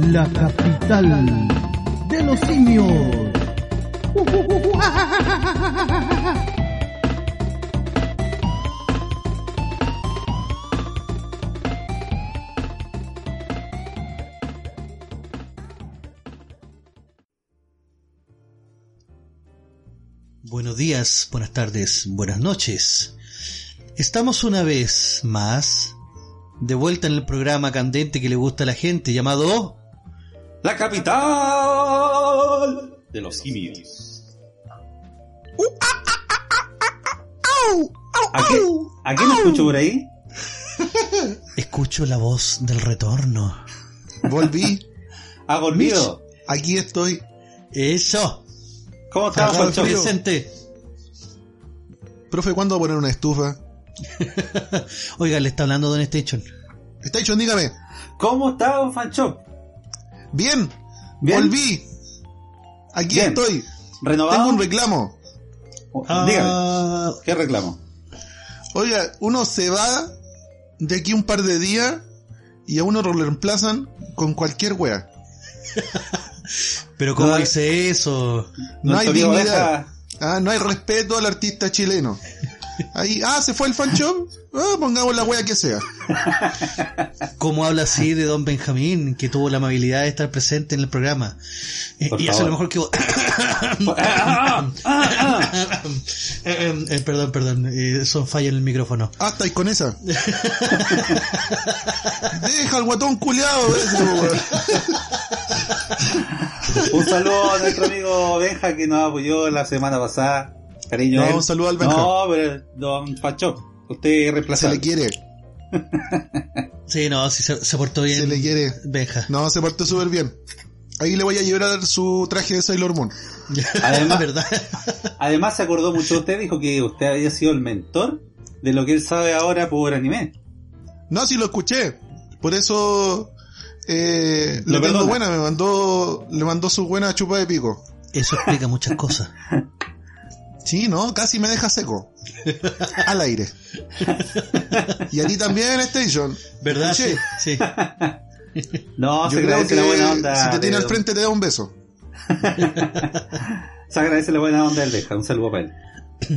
la capital de los simios. Buenos días, buenas tardes, buenas noches. Estamos una vez más de vuelta en el programa candente que le gusta a la gente llamado La capital de los simios. ¿A qué, ¿A escucho por ahí? Escucho la voz del retorno. Volví. ¿Ha volvido? Aquí estoy. Eso. ¿Cómo estás, Pancho? Presente. Profe, ¿cuándo va a poner una estufa? Oiga, le está hablando Don Station. Está hecho, dígame. ¿Cómo está, don Fancho? Bien. Bien. Volví. Aquí Bien. estoy. ¿Renovado? Tengo un reclamo. Dígame, Ah, ¿qué reclamo? Oiga, uno se va de aquí un par de días y a uno lo reemplazan con cualquier wea. pero ¿cómo No, dice eso? No hay dignidad. Ah, no hay respeto al artista chileno. Ahí, ah, se fue el fan shop. Ah, pongamos la wea que sea. ¿Cómo habla así de Don Benjamín, que tuvo la amabilidad de estar presente en el programa? Eh, Por y hace lo mejor que vos. Ah, ah, ah. Eh, eh, perdón, perdón, son fallas en el micrófono. Ah, estáis con esa. Deja al guatón culiado. Un saludo a nuestro amigo Benja que nos apoyó la semana pasada. Cariño. No, él. un saludo al Benja. No, pero don Fancho, usted es Se le quiere. Sí, no, sí se, se portó bien. Se le quiere. Benja. No, se portó súper bien. Ahí le voy a llevar su traje de Sailor Moon. Además- ¿verdad? Además se acordó mucho de usted, dijo que usted había sido el mentor de lo que él sabe ahora por anime. No, sí lo escuché. Por eso eh, Lo le tengo buena, me mandó, le mandó su buena chupa de pico. Eso explica muchas cosas. Sí, no, casi me deja seco. Al aire. Y a ti también, Station. ¿Verdad? Sí. Sí, sí. No, Yo se creo agradece que la buena onda. si te tiene al frente te da un beso. Se agradece la buena onda del Benja. Un saludo para él.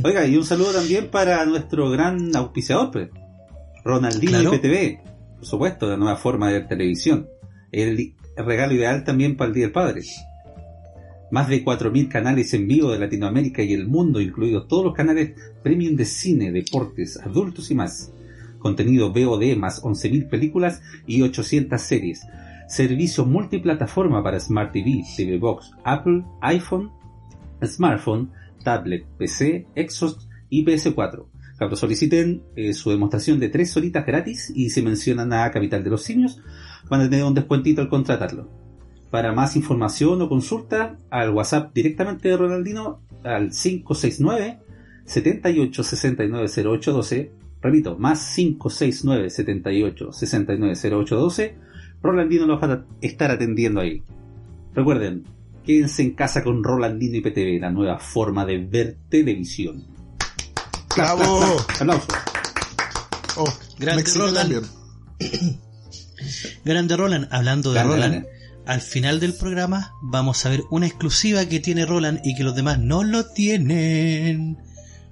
Oiga, y un saludo también para nuestro gran auspiciador, pues. Ronaldinho Claro. IPTV. Por supuesto, la nueva forma de ver televisión. El regalo ideal también para el Día del Padre. Más de 4.000 canales en vivo de Latinoamérica y el mundo, incluidos todos los canales premium de cine, deportes, adultos y más. Contenido VOD más 11.000 películas y 800 series. Servicio multiplataforma para Smart TV, TV Box, Apple, iPhone, smartphone, tablet, PC, Xbox y PS4. Cuando soliciten eh, su demostración de tres horitas gratis y si mencionan a Capital de los Simios, van a tener un descuentito al contratarlo. Para más información o consulta, al WhatsApp directamente de Ronaldino al 569 78 69 08 12. Repito, más 569 78 69 08 12. Rolandino los va a estar atendiendo ahí. Recuerden, quédense en casa con Rolandino y PTV, la nueva forma de ver televisión. ¡Bravo! Aplausos. Oh, Grande Roland. Grande Roland, hablando de Grande, Roland. Al final del programa vamos a ver una exclusiva que tiene Roland y que los demás no lo tienen.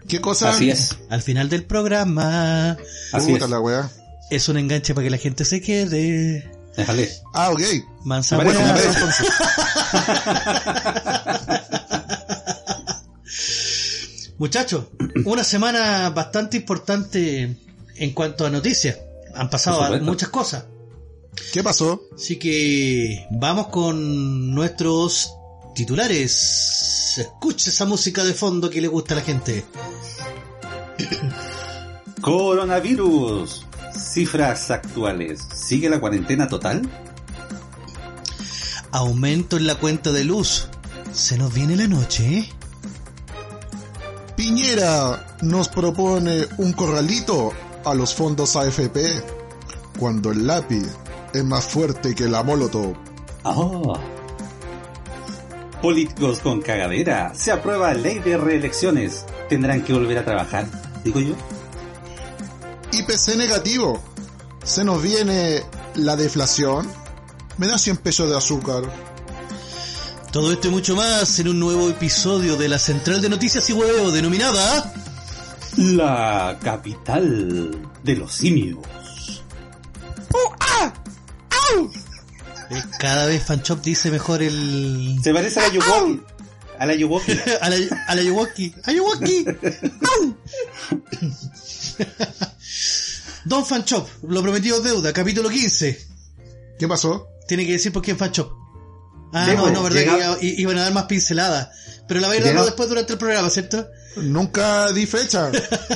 ¿Qué cosa? Así es. Al final del programa Así Puta es. la weá. es un enganche para que la gente se quede. Déjale. Ah, ok. Mansa parece, Muchachos, una semana bastante importante en cuanto a noticias. Han pasado muchas cosas. ¿Qué pasó? Así que vamos con nuestros titulares. Escucha esa música de fondo que le gusta a la gente. Coronavirus. Cifras actuales. ¿Sigue la cuarentena total? Aumento en la cuenta de luz. Se nos viene la noche, ¿eh? Piñera nos propone un corralito a los fondos AFP cuando el lápiz es más fuerte que la molotov. Ah. Políticos con cagadera. Se aprueba ley de reelecciones. Tendrán que volver a trabajar, digo yo. IPC negativo. Se nos viene la deflación. Me da 100 pesos de azúcar. Todo esto y mucho más en un nuevo episodio de la Central de Noticias y Hueveo denominada La capital de los simios. Cada vez Fanchop dice mejor el... Se parece a la Yuwoki. A la Yuwoki. a la, a la. ¡Ayuwoki! ¡Au! Don Fanchop, lo prometido es deuda, capítulo 15. ¿Qué pasó? Tiene que decir por quién Fanchop. Ah, Debo, no, no, verdad llega- que iba- iban a dar más pinceladas. Pero la voy a ir Llega- dando después durante el programa, ¿cierto? Nunca di fecha.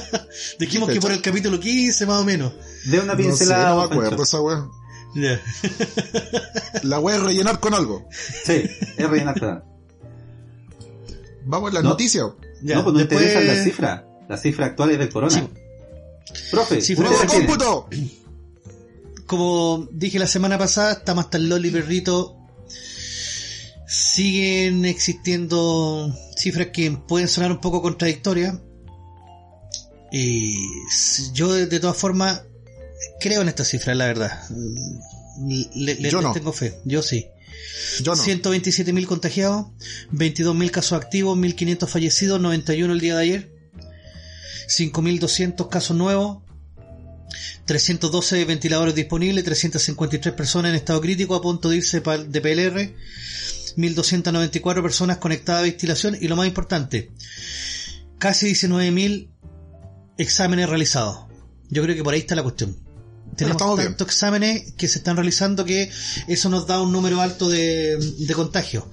Dijimos ¿Qué que por el capítulo 15 más o menos. De una No sé, pincelada. no me acuerdo esa wea. Ya. La voy a rellenar con algo. Sí, es rellenar todo. Vamos a las No. noticias. Ya, no, pues nos después- interesan las cifras. Las cifras actuales del corona. Sí. Profe, Sí, ¿usted pero- ¡Nuevo qué tiene? cómputo! Como dije la semana pasada, está más el Loli Perrito. Siguen existiendo cifras que pueden sonar un poco contradictorias. Y yo de todas formas creo en estas cifras, la verdad. Le, le- Yo no. tengo fe, yo sí. Yo no. 127.000 contagiados, 22.000 casos activos, 1.500 fallecidos, 91 el día de ayer, 5.200 casos nuevos, 312 ventiladores disponibles, 353 personas en estado crítico a punto de irse de PLR, 1.294 personas conectadas a ventilación y lo más importante, casi 19.000 exámenes realizados. Yo creo que por ahí está la cuestión. Tenemos tantos exámenes que se están realizando que eso nos da un número alto de, de contagio.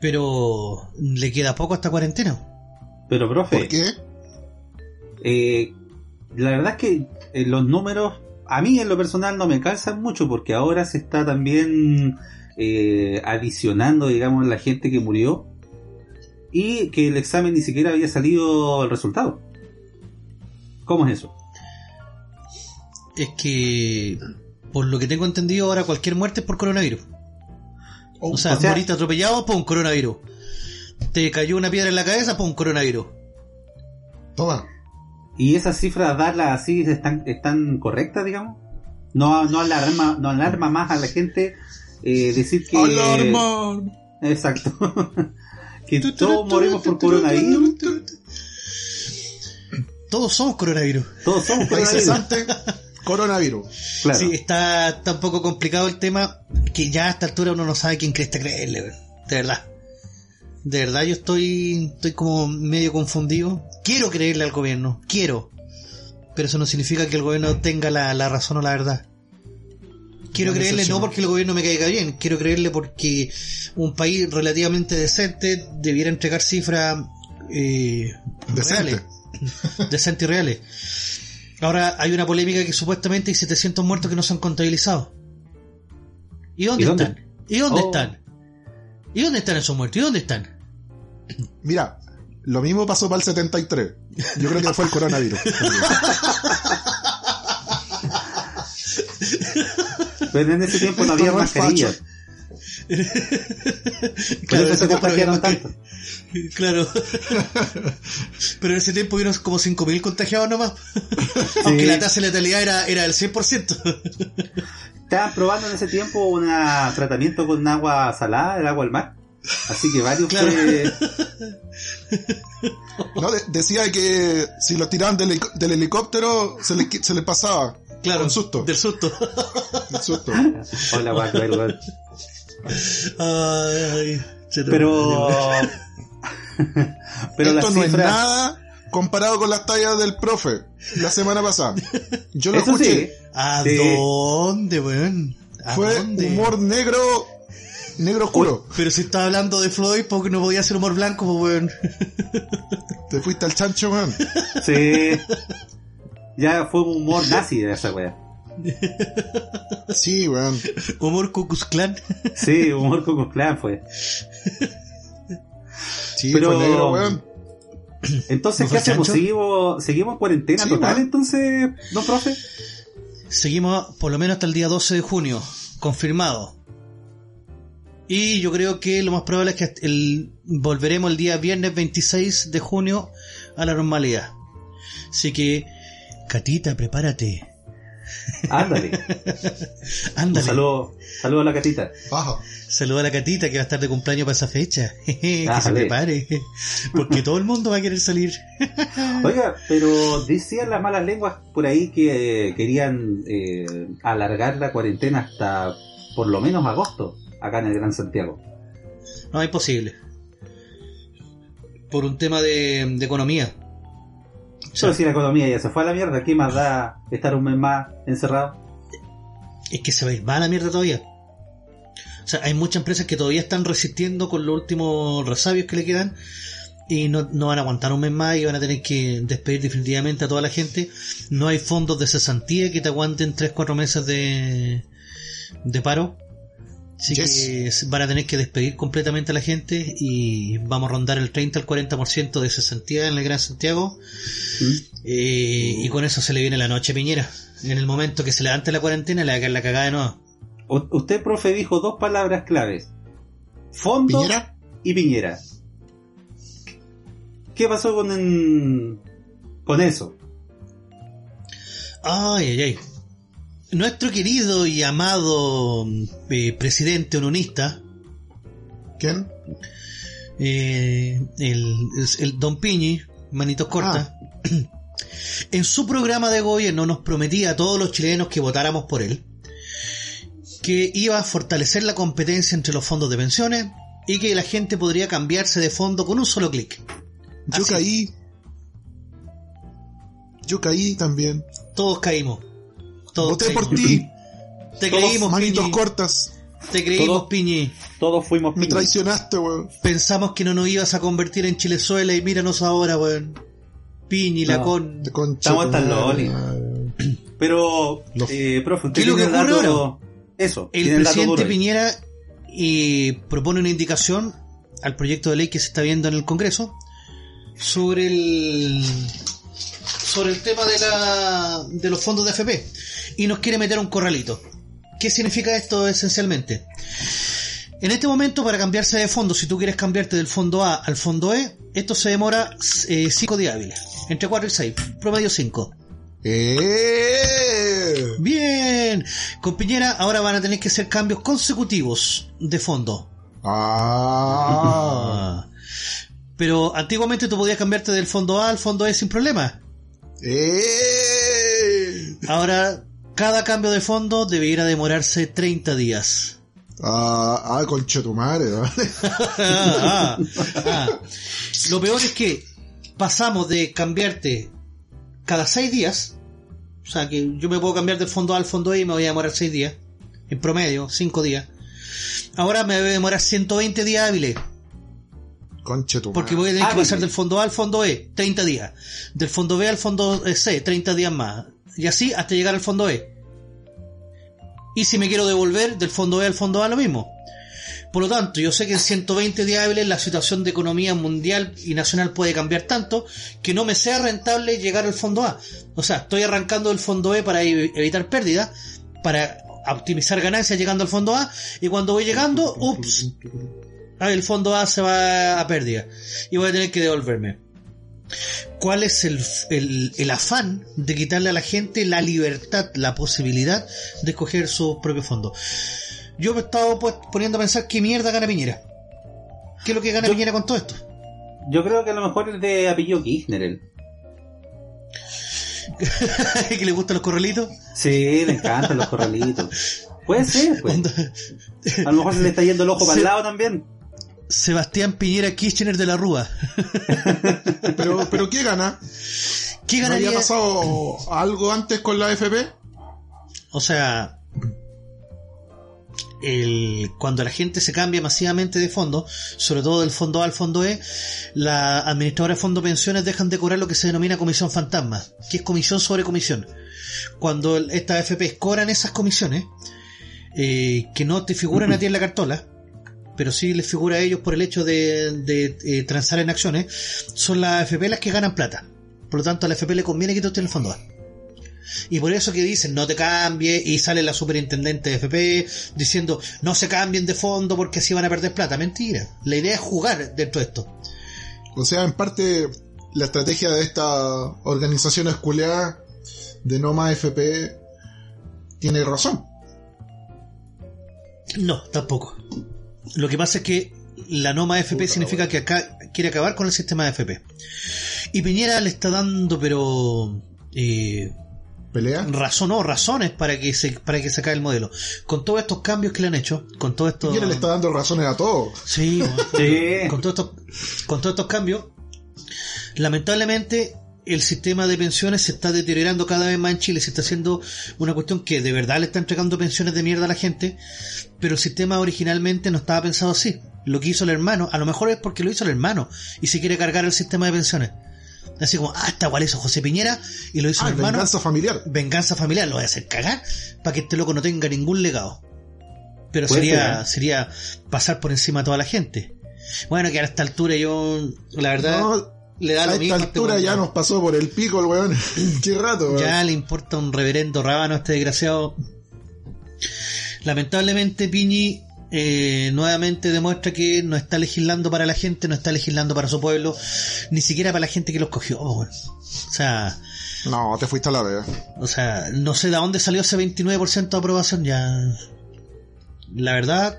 Pero le queda poco a esta cuarentena. Pero, profe, ¿Por qué? eh, la verdad es que eh, los números, a mí en lo personal no me calzan mucho porque ahora se está también eh, adicionando, digamos, la gente que murió y que el examen ni siquiera había salido el resultado. ¿Cómo es eso? Es que, por lo que tengo entendido, ahora cualquier muerte es por coronavirus. O sea, o sea- moriste atropellado, por un coronavirus. Te cayó una piedra en la cabeza, por un coronavirus. Toma. ¿Y esas cifras, darlas así, están, están correctas, digamos? No, no, alarma, no alarma más a la gente eh, decir que... ¡Alarma! Exacto. que todos morimos por coronavirus. Todos somos coronavirus. Todos somos coronavirus. coronavirus. Claro. Sí, está, está un poco complicado el tema, que ya a esta altura uno no sabe quién cresta creerle, de verdad. De verdad yo estoy, estoy como medio confundido. Quiero creerle al gobierno, quiero. Pero eso no significa que el gobierno tenga la, la razón o la verdad. Quiero creerle no porque el gobierno me caiga bien, quiero creerle porque un país relativamente decente debiera entregar cifras eh, Decente. reales. Decentes y reales. Ahora hay una polémica que supuestamente hay 700 muertos que no se han contabilizado. ¿Y dónde, ¿Y dónde? están? ¿Y dónde Oh. están? ¿Y dónde están esos muertos? ¿Y dónde están? Mira, lo mismo pasó para el 73. Yo creo que fue el coronavirus. Pero en ese tiempo no había mascarillas. Por eso se contagiaron tanto. Claro. Pero en ese tiempo hubieron como 5.000 contagiados nomás. Aunque la tasa de letalidad era, era del 100%. Estaban probando en ese tiempo un tratamiento con agua salada, el agua del mar. Así que varios Claro. fue- No, de- decía que si lo tiraban del, helic- del helicóptero se le, qui- se le pasaba. Claro. Con susto. Del susto. Con susto. Hola, guaco, el weón. Ay. Pero. Pero las Esto no es nada comparado con las tallas del profe la semana pasada. Yo lo Eso escuché. sí. ¿A Sí. dónde, weón? ¿A Fue dónde? humor negro, negro oscuro. Pero si estaba hablando de Floyd, porque no podía hacer humor blanco, pues, weón. Te fuiste al chancho, man. Sí. Ya fue un humor nazi de esa wea. Sí, weón. Humor Cucus Clan. Sí, humor Coco Clan fue. Sí, Pero- fue negro, weón. Entonces, ¿No ¿qué hacemos? ¿Seguimos, ¿Seguimos en cuarentena Sí, total weón. entonces, no, profe? Seguimos por lo menos hasta el día 12 de junio, confirmado. Y yo creo que lo más probable es que hasta el, volveremos el día viernes 26 de junio a la normalidad. Así que, Catita, prepárate. Ándale. Un Ándale. saludo, saludo a la catita. Ajá. Saluda a la catita que va a estar de cumpleaños para esa fecha. que se prepare. Porque todo el mundo va a querer salir. Oiga, pero decían las malas lenguas por ahí que eh, querían eh, alargar la cuarentena hasta por lo menos agosto, acá en el Gran Santiago. No, es posible. Por un tema de, de economía. Pero si la economía ya se fue a la mierda, ¿qué más da estar un mes más encerrado? es que se va a ir más a la mierda todavía. O sea, hay muchas empresas que todavía están resistiendo con los últimos resabios que le quedan y no, no van a aguantar un mes más y van a tener que despedir definitivamente a toda la gente. No hay fondos de cesantía que te aguanten 3-4 meses de, de paro. Así Yes. que van a tener que despedir completamente a la gente y vamos a rondar el 30 al 40% de cesantía en el Gran Santiago. ¿Mm? Eh, y con eso se le viene la noche a Piñera. En el momento que se levante la cuarentena le va a caer la cagada de nuevo. U- Usted, profe, dijo dos palabras claves. Fondo ¿Piñera? y Piñera. ¿Qué pasó con, en- con eso? Ay, ay, ay. Nuestro querido y amado eh, presidente unionista, ¿Quién? eh, el, el Don Piñi, manitos cortas, en su programa de gobierno nos prometía a todos los chilenos que votáramos por él que iba a fortalecer la competencia entre los fondos de pensiones y que la gente podría cambiarse de fondo con un solo clic. Yo Así. caí. Yo caí también. Todos caímos. Todos Voté por ti. Te Todos creímos, Manitos Piñi. cortas. Te creímos, Todos- Piñi. Todos fuimos Me Piñera. traicionaste, weón. Pensamos que no nos ibas a convertir en Chilezuela y míranos ahora, weón. Piñi, la con... Estamos madre, loli. Pero, Los- eh, profe, usted ¿Qué es lo que ocurre dato- Eso, El presidente. Piñera y propone una indicación al proyecto de ley que se está viendo en el Congreso sobre el sobre el tema de la de los fondos de FP y nos quiere meter un corralito. ¿Qué significa esto esencialmente? En este momento, para cambiarse de fondo, si tú quieres cambiarte del fondo A al fondo E, esto se demora 5 días hábiles, entre 4 y 6, promedio 5. ¡Eh! Bien, con Piñera ahora van a tener que hacer cambios consecutivos de fondo. Ah. Ah. Pero antiguamente tú podías cambiarte del fondo A al fondo E sin problema. ¡Eh! Ahora, cada cambio de fondo debiera demorarse 30 días. Ah, ah concha tu madre, ¿vale? Ah, ah. Lo peor es que pasamos de cambiarte cada 6 días. O sea, que yo me puedo cambiar del fondo A al fondo E y me voy a demorar 6 días. En promedio, 5 días. Ahora me debe demorar 120 días hábiles. Tu Porque voy a tener que Hábiles. pasar del fondo A al fondo E, 30 días. Del fondo B al fondo C, 30 días más. Y así hasta llegar al fondo E. Y si me quiero devolver del fondo E al fondo A, lo mismo. Por lo tanto, yo sé que en 120 días hábiles la situación de economía mundial y nacional puede cambiar tanto que no me sea rentable llegar al fondo A. O sea, estoy arrancando del fondo E para ev- evitar pérdidas, para optimizar ganancias llegando al fondo A, y cuando voy llegando, ups, ah, el fondo A se va a pérdida y voy a tener que devolverme. ¿Cuál es el, el, el afán de quitarle a la gente la libertad, la posibilidad de escoger su propio fondo? Yo me he estado pues, poniendo a pensar qué mierda gana Piñera. ¿Qué es lo que gana Yo- Piñera con todo esto? Yo creo que a lo mejor es de apellido Kirchner. él. ¿Que le gustan los corralitos? Sí, le encantan los corralitos. Puede ser, pues. A lo mejor se le está yendo el ojo para el lado también. Sebastián Piñera Kirchner de la Rúa. Pero, pero ¿qué gana? ¿Qué ¿No ganaría? había pasado algo antes con la FP? O sea, el, cuando la gente se cambia masivamente de fondo, sobre todo del fondo A al fondo E, la administradora de fondo pensiones dejan de cobrar lo que se denomina comisión fantasma, que es comisión sobre comisión. Cuando estas AFPs cobran esas comisiones, eh, que no te figuran a ti en la cartola, pero sí les figura a ellos por el hecho de, de, eh, transar en acciones, son las AFP las que ganan plata. Por lo tanto, a la AFP le conviene que tú estés en el fondo A. Y por eso que dicen no te cambies y sale la superintendente de FP diciendo no se cambien de fondo porque así van a perder plata. Mentira. La idea es jugar dentro de esto. O sea, en parte, la estrategia de esta organización esculeada de no más FP tiene razón. No, tampoco. Lo que pasa es que la no más FP significa que acá quiere acabar con el sistema de FP. Y Piñera le está dando, pero eh, ¿Pelea? razón o razones para que se para que se acabe el modelo. Con todos estos cambios que le han hecho, con todo esto Piñera le está dando razones a todos. Sí, Sí. con todos estos con todos estos cambios, lamentablemente el sistema de pensiones se está deteriorando cada vez más en Chile, se está haciendo una cuestión que de verdad le está entregando pensiones de mierda a la gente, pero el sistema originalmente no estaba pensado así. Lo que hizo el hermano, a lo mejor es porque lo hizo el hermano y se quiere cargar el sistema de pensiones. Así como, ah, está igual eso José Piñera y lo hizo Ah, el hermano. venganza familiar. venganza familiar, lo voy a hacer cagar para que este loco no tenga ningún legado. Pero sería, ser, ¿eh? sería pasar por encima a toda la gente. Bueno, que a esta altura yo, la verdad, No, le da a lo esta mismo. a este altura ya nos pasó por el pico el weón. Qué rato, weón. Ya le importa un reverendo rábano a este desgraciado. Lamentablemente Piñi eh, nuevamente demuestra que no está legislando para la gente, no está legislando para su pueblo, ni siquiera para la gente que lo escogió. Oh, bueno. O sea, No, te fuiste a la vez. O sea, no sé de dónde salió ese 29% de aprobación ya. La verdad,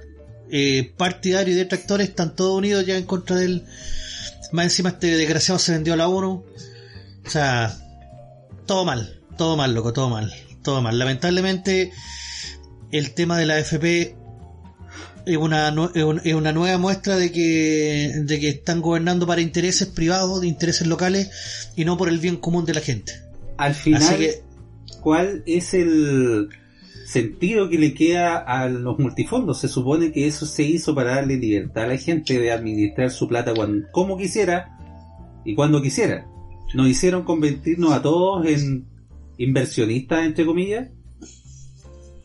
eh, partidario y detractores están todos unidos ya en contra del... Más encima este desgraciado se vendió a la ONU. O sea, todo mal, todo mal, loco, todo mal, todo mal. Lamentablemente, el tema de la FP es una, es un- es una nueva muestra de que, de que están gobernando para intereses privados, de intereses locales y no por el bien común de la gente. Al final, que ¿cuál es el sentido que le queda a los multifondos? Se supone que eso se hizo para darle libertad a la gente de administrar su plata cuando, como quisiera y cuando quisiera. Nos hicieron convertirnos a todos en inversionistas, entre comillas,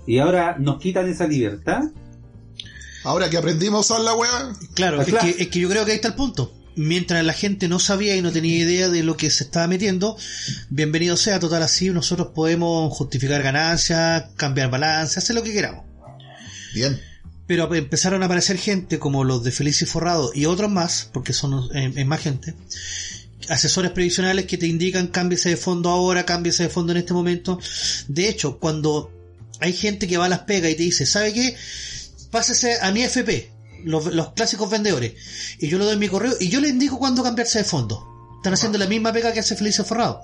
y ahora nos quitan esa libertad. Ahora que aprendimos a usar la weá. Claro, es que, es que yo creo que ahí está el punto. Mientras la gente no sabía y no tenía idea de lo que se estaba metiendo, bienvenido sea, total así nosotros podemos justificar ganancias, cambiar balance, hacer lo que queramos. Bien. Pero empezaron a aparecer gente como los de Felicio y Forrado y otros más, porque son eh, más gente, asesores previsionales que te indican cámbiese de fondo ahora, cámbiese de fondo en este momento. De hecho, cuando hay gente que va a las pegas y te dice, ¿sabe qué? Pásese a mi FP, los, los clásicos vendedores, y yo le doy mi correo y yo le indico cuándo cambiarse de fondo. Están haciendo la misma pega que hace Felicio Forrado.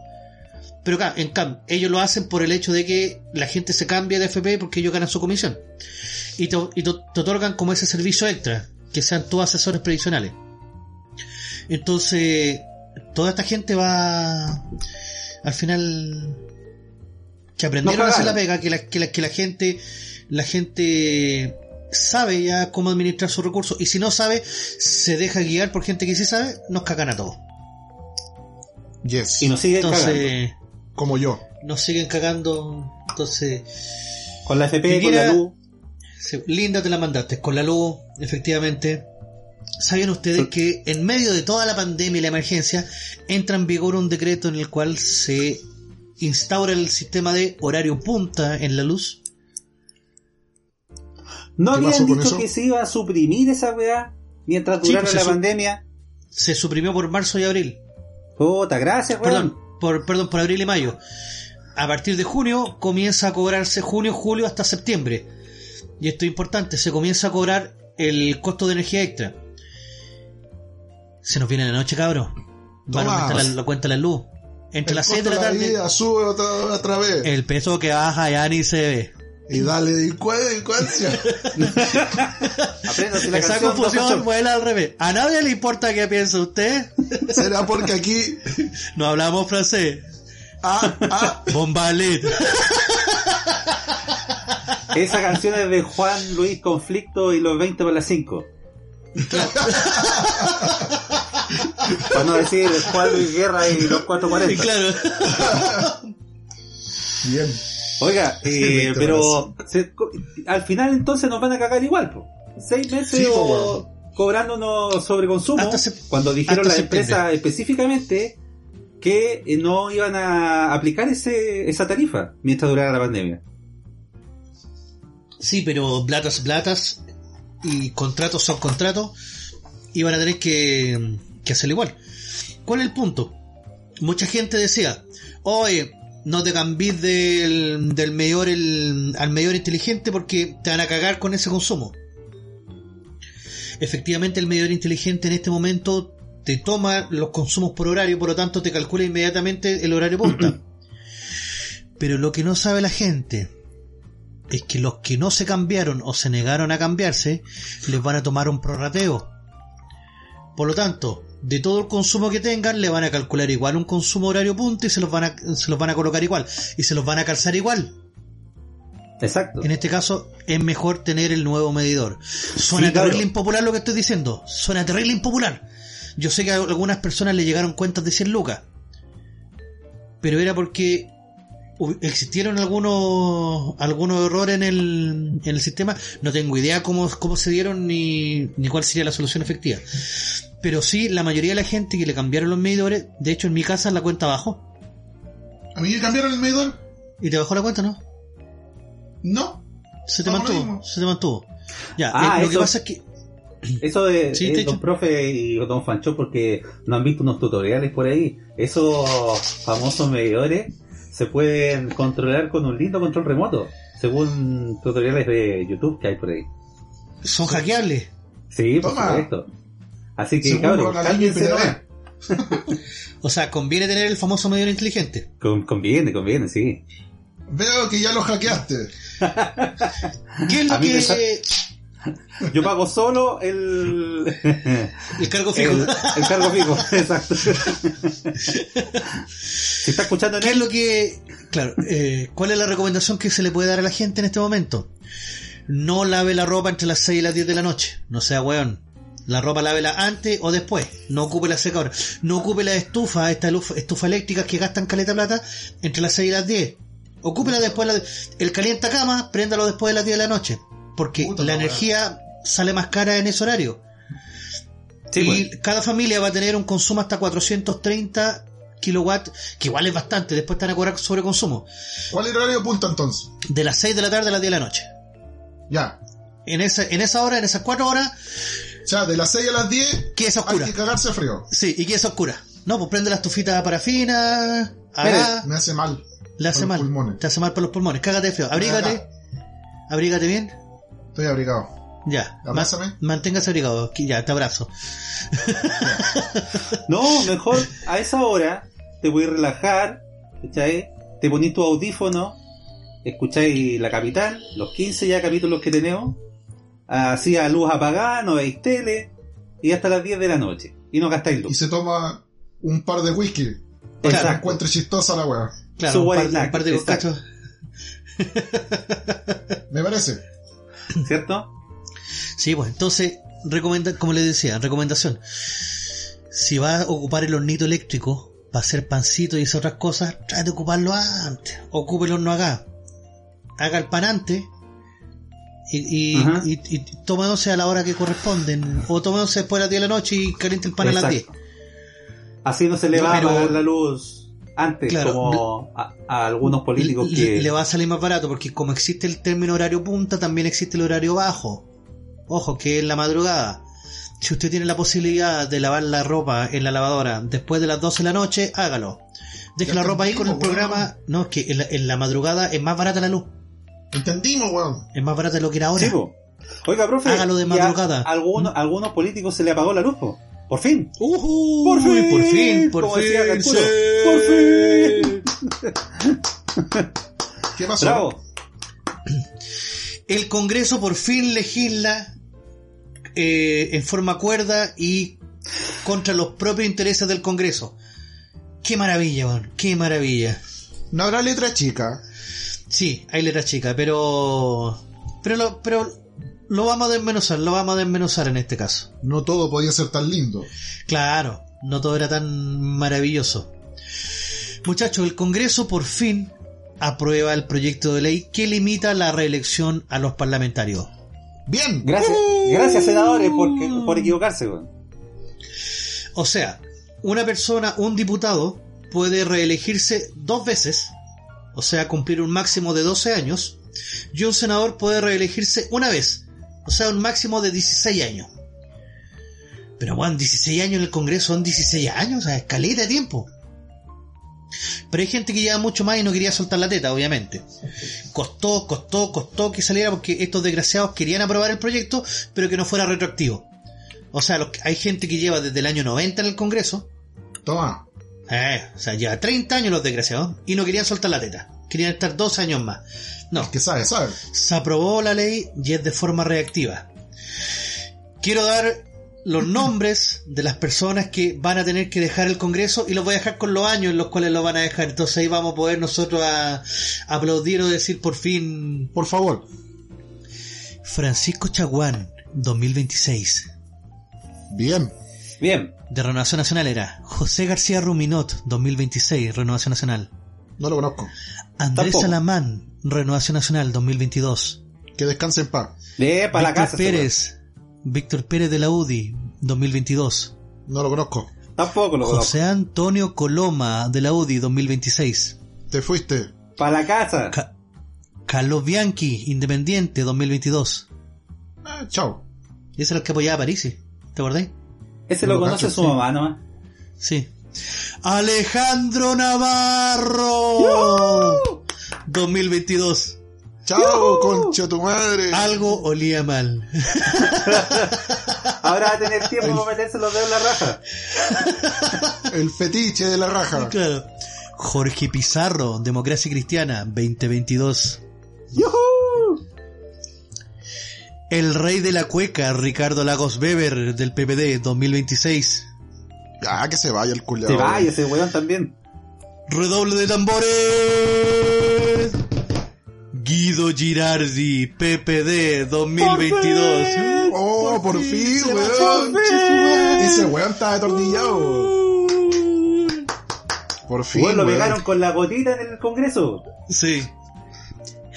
Pero acá, en cambio, ellos lo hacen por el hecho de que la gente se cambie de FP porque ellos ganan su comisión. Y te, y te- te otorgan como ese servicio extra, que sean todos asesores previsionales. Entonces, toda esta gente va al final que aprendieron No a hacer la pega, que la, que la, que la gente, la gente sabe ya cómo administrar sus recursos, y si no sabe, se deja guiar por gente que sí sabe, nos cagan a todos. Yes. Y nos siguen cagando. Entonces, Como yo. nos siguen cagando. Entonces, Con la FP, con la luz. Linda te la mandaste, con la luz, efectivamente. ¿Saben ustedes que en medio de toda la pandemia y la emergencia entra en vigor un decreto en el cual se instaura el sistema de horario punta en la luz? ¿No ¿Qué habían dicho eso? que se iba a suprimir esa weá mientras Sí, durara pues la pandemia? Se suprimió por marzo y abril. Puta, gracias, weón. Perdón, por, perdón, por abril y mayo. A partir de junio comienza a cobrarse junio, julio hasta septiembre. Y esto es importante, se comienza a cobrar el costo de energía extra. Se nos viene la noche, cabrón. Van a aumentar la, la cuenta de la luz. Entre El las costo 6 de la tarde, vida sube otra, otra vez. el peso que baja ya ni se ve. Y dale delincuencia. Apréndase la Esa confusión vuela al revés. A nadie le importa qué piensa usted. Será porque aquí. No hablamos francés. Ah, ah. Bombalet. Esa canción es de Juan Luis Conflicto y los 20 para las 5. Para no decir Juan Luis Guerra y los Y 440. claro. Oiga, eh, 20 pero se- al final entonces nos van a cagar igual, po. Seis meses Sí, o cobrándonos sobre consumo sep- cuando dijeron las empresas específicamente que eh, no iban a aplicar ese, esa tarifa mientras durara la pandemia. Sí, pero platas, platas y contratos son contratos y van a tener que, que hacerlo igual. ¿Cuál es el punto? Mucha gente decía, oye, no te cambies del, del medidor el, al medidor inteligente porque te van a cagar con ese consumo. Efectivamente, el medidor inteligente en este momento te toma los consumos por horario, por lo tanto te calcula inmediatamente el horario punta. Pero lo que no sabe la gente es que los que no se cambiaron o se negaron a cambiarse, les van a tomar un prorrateo. Por lo tanto, de todo el consumo que tengan, le van a calcular igual un consumo horario punto y se los van a, se los van a colocar igual. Y se los van a calzar igual. Exacto. En este caso, es mejor tener el nuevo medidor. Suena Sí, claro. terrible impopular lo que estoy diciendo. Suena terrible impopular. Yo sé que a algunas personas le llegaron cuentas de 100 lucas. Pero era porque existieron algunos algunos errores en el, en el sistema. No tengo idea cómo, cómo se dieron ni, ni cuál sería la solución efectiva. Pero sí, la mayoría de la gente que le cambiaron los medidores, de hecho en mi casa la cuenta bajó. ¿A mí me cambiaron el medidor? ¿Y te bajó la cuenta, no? No. Se te lo mantuvo, se te mantuvo. Ya, Ah, eh, lo que pasa es que Eso de Sí, eh, de hecho. don profe y don Fancho porque no han visto unos tutoriales por ahí. Esos famosos medidores se pueden controlar con un lindo control remoto, según tutoriales de YouTube que hay por ahí. son hackeables. Sí, por Toma. supuesto. Así que, cabrón. PDD. O sea, conviene tener el famoso medidor inteligente. Con- conviene, conviene, sí. Veo que ya lo hackeaste. ¿Qué es lo que sa- Yo pago solo el, el cargo fijo? el, el cargo fijo, exacto. Si está escuchando en ¿Qué es lo que claro, eh, cuál es la recomendación que se le puede dar a la gente en este momento? No lave la ropa entre las 6 y las 10 de la noche, no sea weón. La ropa lávela antes o después. No ocupe la secadora. No ocupe la estufa, esta luf- estufa eléctrica que gastan caleta plata entre las 6 y las 10. Ocúpela después de la- el calienta cama, préndalo después de las 10 de la noche. Porque Puta la energía sale más cara en ese horario. sí, y pues. cada familia va a tener un consumo hasta 430 kilowatts, que igual es bastante, después van a cobrar sobre consumo. ¿Cuál es el horario punto entonces? De las 6 de la tarde a las 10 de la noche. Ya. En esa, en esa hora, en esas 4 horas, O sea, de las 6 a las 10 que es hay oscura. que cagarse frío. Sí, y que es oscura. No, pues prende la estufita parafina, haga, Me hace mal. le hace mal. pulmones. Te hace mal para los pulmones. Cágate de feo. Abrígate. Abrígate bien. Estoy abrigado. Ya. Ma- Abrázame. Manténgase abrigado. Ya, te abrazo. No, mejor a esa hora te voy a relajar, ¿cachai? Te ponís tu audífono, escucháis La Capital, los 15 ya capítulos que tenemos, así a luz apagada, no veis tele, y hasta las 10 de la noche. Y no gastáis Y luz. se toma un par de whisky. Para que Exacto. encuentre chistosa la wea. Claro, Su un par, un par de. Me parece. ¿Cierto? Sí, pues entonces, recomenda, como les decía, recomendación. Si vas a ocupar el hornito eléctrico para hacer pancito y esas otras cosas, trate de ocuparlo antes. Ocupe el horno acá. Haga el pan antes. Y, y, y, y tomándose a la hora que corresponden. O tomándose después de las 10 de la noche y caliente el pan a las 10. Exacto. Así no se le va Pero- a apagar la luz antes, Claro, como a, a algunos políticos le, que... le va a salir más barato porque como existe el término horario punta, también existe el horario bajo. Ojo, que es la madrugada. Si usted tiene la posibilidad de lavar la ropa en la lavadora después de las 12 de la noche, hágalo. Deje la ropa ahí con el programa. No, es que en la, en la madrugada es más barata la luz. Entendimos, weón. Es más barata de lo que era ahora. Sí, po. Oiga, profe, Hágalo de y a madrugada. algunos, algunos políticos se le apagó la luz, po. Por fin. Ujú, Por fin, por fin, por como fin, decía Calculo. sí. Por fin. ¿Qué pasó? Bravo. El Congreso por fin legisla eh, en forma cuerda y contra los propios intereses del Congreso. Qué maravilla, weón, qué maravilla. No habrá letra chica. Sí, hay letra chica, pero pero lo, pero lo vamos a desmenuzar, lo vamos a desmenuzar en este caso. No todo podía ser tan lindo. Claro, no todo era tan maravilloso. Muchachos, el Congreso por fin aprueba el proyecto de ley que limita la reelección a los parlamentarios. Bien. Gracias, gracias senadores por, por equivocarse. O sea, una persona, un diputado, puede reelegirse dos veces, o sea, cumplir un máximo de 12 años, y un senador puede reelegirse una vez, o sea, un máximo de 16 años. Pero bueno, 16 años en el Congreso son 16 años, o sea, escaleta de tiempo. Pero hay gente que lleva mucho más y no quería soltar la teta, obviamente. Costó, costó, costó que saliera porque estos desgraciados querían aprobar el proyecto, pero que no fuera retroactivo. O sea, hay gente que lleva desde el año 90 en el Congreso, Toma. Eh, o sea, lleva 30 años los desgraciados, y no querían soltar la teta. Querían estar dos años más. No, Que sabe, sabe. se aprobó la ley y es de forma reactiva. Quiero dar los nombres de las personas que van a tener que dejar el Congreso y los voy a dejar con los años en los cuales lo van a dejar. Entonces ahí vamos a poder nosotros a, aplaudir o decir por fin Por favor. Francisco Chaguán, 2026. Bien. Bien. De Renovación Nacional era José García Ruminot, 2026, Renovación Nacional. No lo conozco. Andrés Tampoco. Salamán, Renovación Nacional, 2022. Que descanse en paz. De para la Víctor casa. ese Pérez, Víctor Pérez de la UDI, 2022. No lo conozco. Tampoco lo conozco. José Antonio Coloma de la UDI 2026. Te fuiste. Para la casa. Ca- Carlos Bianchi, Independiente 2022. Ah, chao. Ese era el que apoyaba a Parisi. ¿Te acordás? Ese lo Lo conoce cacho, su sí. mamá nomás. Sí. Alejandro Navarro 2022. Chao, concha tu madre. Algo olía mal. Ahora va a tener tiempo para meterse los dedos en la raja. El fetiche de la raja. Claro. Jorge Pizarro, Democracia Cristiana 2022. ¡Yujú! El rey de la cueca, Ricardo Lagos Weber del PPD 2026. Ah, que se vaya el culiao. Se vaya ese weón también. Redoble de tambores. Guido Girardi, PPD 2022. Oh, por, fin, weón. por fin. Ese weón está atornillado. Por fin, Weón lo weón. pegaron con la gotita en el Congreso. Sí.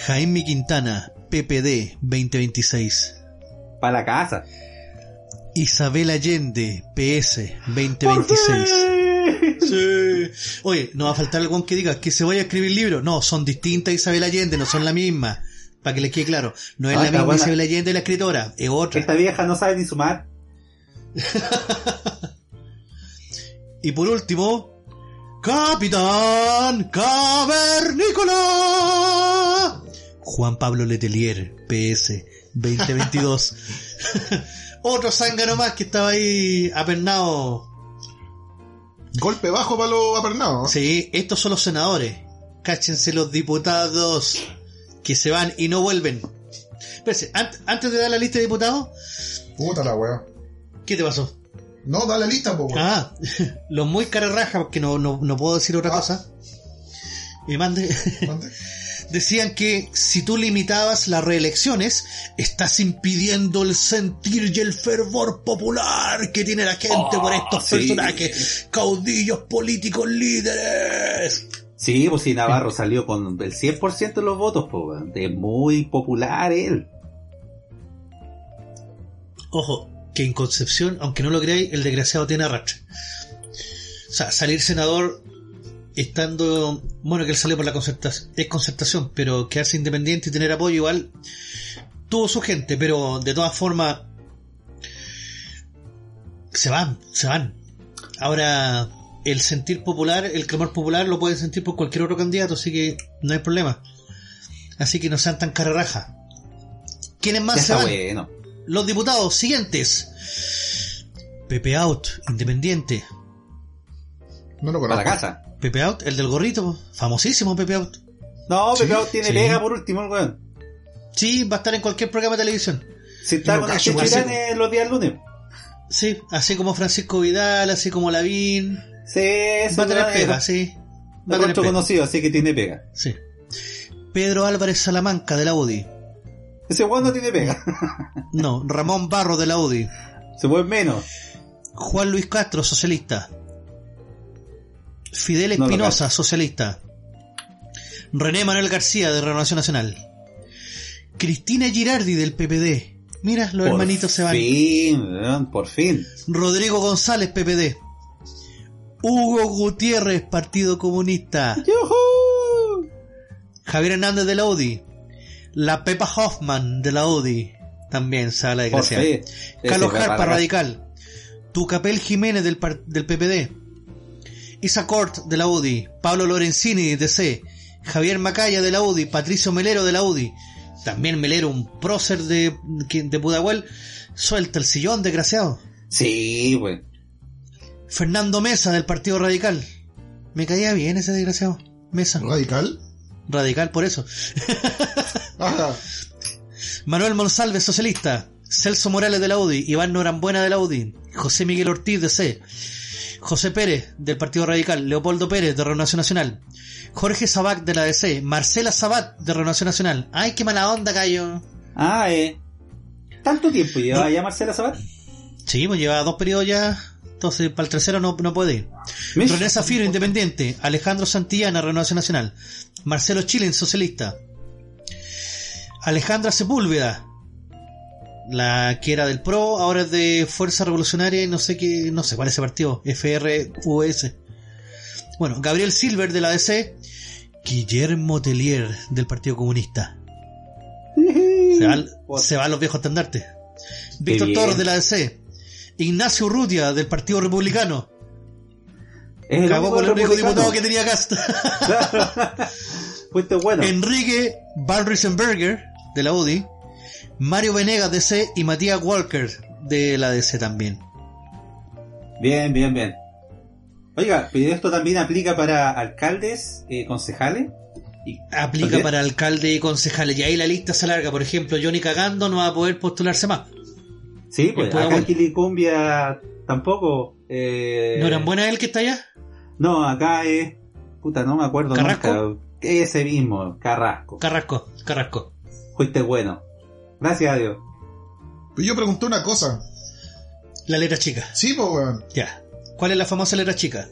Jaime Quintana, PPD 2026. Para la casa. Isabel Allende, PS 2026. Sí. Oye, no va a faltar algún que diga que se vaya a escribir libro. No, son distintas Isabel Allende, no son la misma. Para que les quede claro. No es Ah, la misma buena. Isabel Allende la escritora, es otra. Esta vieja no sabe ni sumar. Y por último, Capitán Cavernícola. Juan Pablo Letelier, PS 2022. Otro zángano más que estaba ahí apernado. Golpe bajo para los apernados. Sí, estos son los senadores. Cáchense los diputados que se van y no vuelven. Antes de dar la lista de diputados, Puta la weón. ¿qué te pasó? No, dale lista, po. Ah, los muy cararraja, porque no, no, no puedo decir otra Ah. cosa. Y mande. Mande. Decían que si tú limitabas las reelecciones, estás impidiendo el sentir y el fervor popular que tiene la gente por estos sí. personajes, caudillos políticos líderes. Sí, pues si Navarro salió con el 100% de los votos, pues. Es muy popular él. Ojo, que en Concepción, aunque no lo creáis, el desgraciado tiene arrastre. O sea, salir senador estando... Bueno, que él salió por la concertación, es concertación, pero quedarse independiente y tener apoyo igual tuvo su gente, pero de todas formas se van, se van. Ahora, el sentir popular, el clamor popular lo pueden sentir por cualquier otro candidato, así que no hay problema. Así que no sean tan cararraja. ¿Quiénes más Ya se van? bueno. Los diputados siguientes. Pepe Out, independiente. No lo Para conozco. la casa. Pepe Out, el del gorrito, famosísimo Pepe Out. No, Sí, pero tiene sí. pega por último, el weón. Sí, va a estar en cualquier programa de televisión. Si está con el cacho, weón. en los días lunes. Sí, así como Francisco Vidal, así como Lavín. Sí, eso Va a tener pega, es- sí. Va a tener pega. conocido, así que tiene pega. Sí. Pedro Álvarez Salamanca de la UDI. Ese weón no tiene pega. No, Ramón Barro de la UDI. Se mueve menos. Juan Luis Castro, socialista. Fidel No Espinosa, socialista. René Manuel García, de Renovación Nacional. Cristina Girardi, del PPD. Mira, los Por hermanitos se van. fin, weón, por fin. Rodrigo González, PPD. Hugo Gutiérrez, Partido Comunista. ¡Yujú! Javier Hernández de la UDI. La Pepa Hoffman de la UDI. También se habla de Por gracia. fin. Carlos la Radical. Tucapel Jiménez del, del PPD. Isa Cort de la UDI, Pablo Lorenzini de C, Javier Macaya de la UDI, Patricio Melero de la UDI, también Melero, un prócer de, de Pudahuel, suelta el sillón, desgraciado. Sí, pues. Fernando Mesa del Partido Radical. Me caía bien ese desgraciado. Mesa. ¿Radical? Radical por eso. Ajá. Manuel Monsalve, socialista. Celso Morales de la UDI. Iván Norambuena de la UDI. José Miguel Ortiz de C. José Pérez del Partido Radical. Leopoldo Pérez de Renovación Nacional. Jorge Sabac de la DC. Marcela Sabat de Renovación Nacional. Ay, qué mala onda, Cayo. Ah, eh. ¿Tanto tiempo lleva ya Marcela Sabat? Sí, pues lleva dos periodos ya. Entonces, para el tercero no, no puede ir. René Zafiro, independiente. Alejandro Santillana, Renovación Nacional. Marcelo Chilen, socialista. Alejandra Sepúlveda, la que era del PRO, ahora es de Fuerza Revolucionaria y no sé qué, no sé cuál es ese partido, FRUS. Bueno, Gabriel Silver de la DC, Guillermo Tellier del Partido Comunista. Se van, se van los viejos estandartes. Víctor. Torres de la DC, Ignacio Urrutia del Partido Republicano. Es el Cagó único con el único diputado que tenía Cast. Fuiste bueno. Enrique Van Riesenberger de la UDI, Mario Venegas DC y Matías Walker de la DC también. Bien, bien, bien. Oiga, pero esto también aplica para alcaldes, eh, concejales. Y, Aplica ¿también? para alcalde y concejales. Y ahí la lista se alarga. Por ejemplo, Johnny Cagando no va a poder postularse más. Sí, pues acá en. Quilicumbia tampoco. Eh, ¿No eran buenas él que está allá? No, acá es. Puta, no me acuerdo ¿Carrasco? nunca. Ese mismo, Carrasco. Carrasco, Carrasco. Fuiste bueno. Gracias a Dios. Pero yo pregunté una cosa. La letra chica. Sí, pues, weón. Ya. ¿Cuál es la famosa letra chica?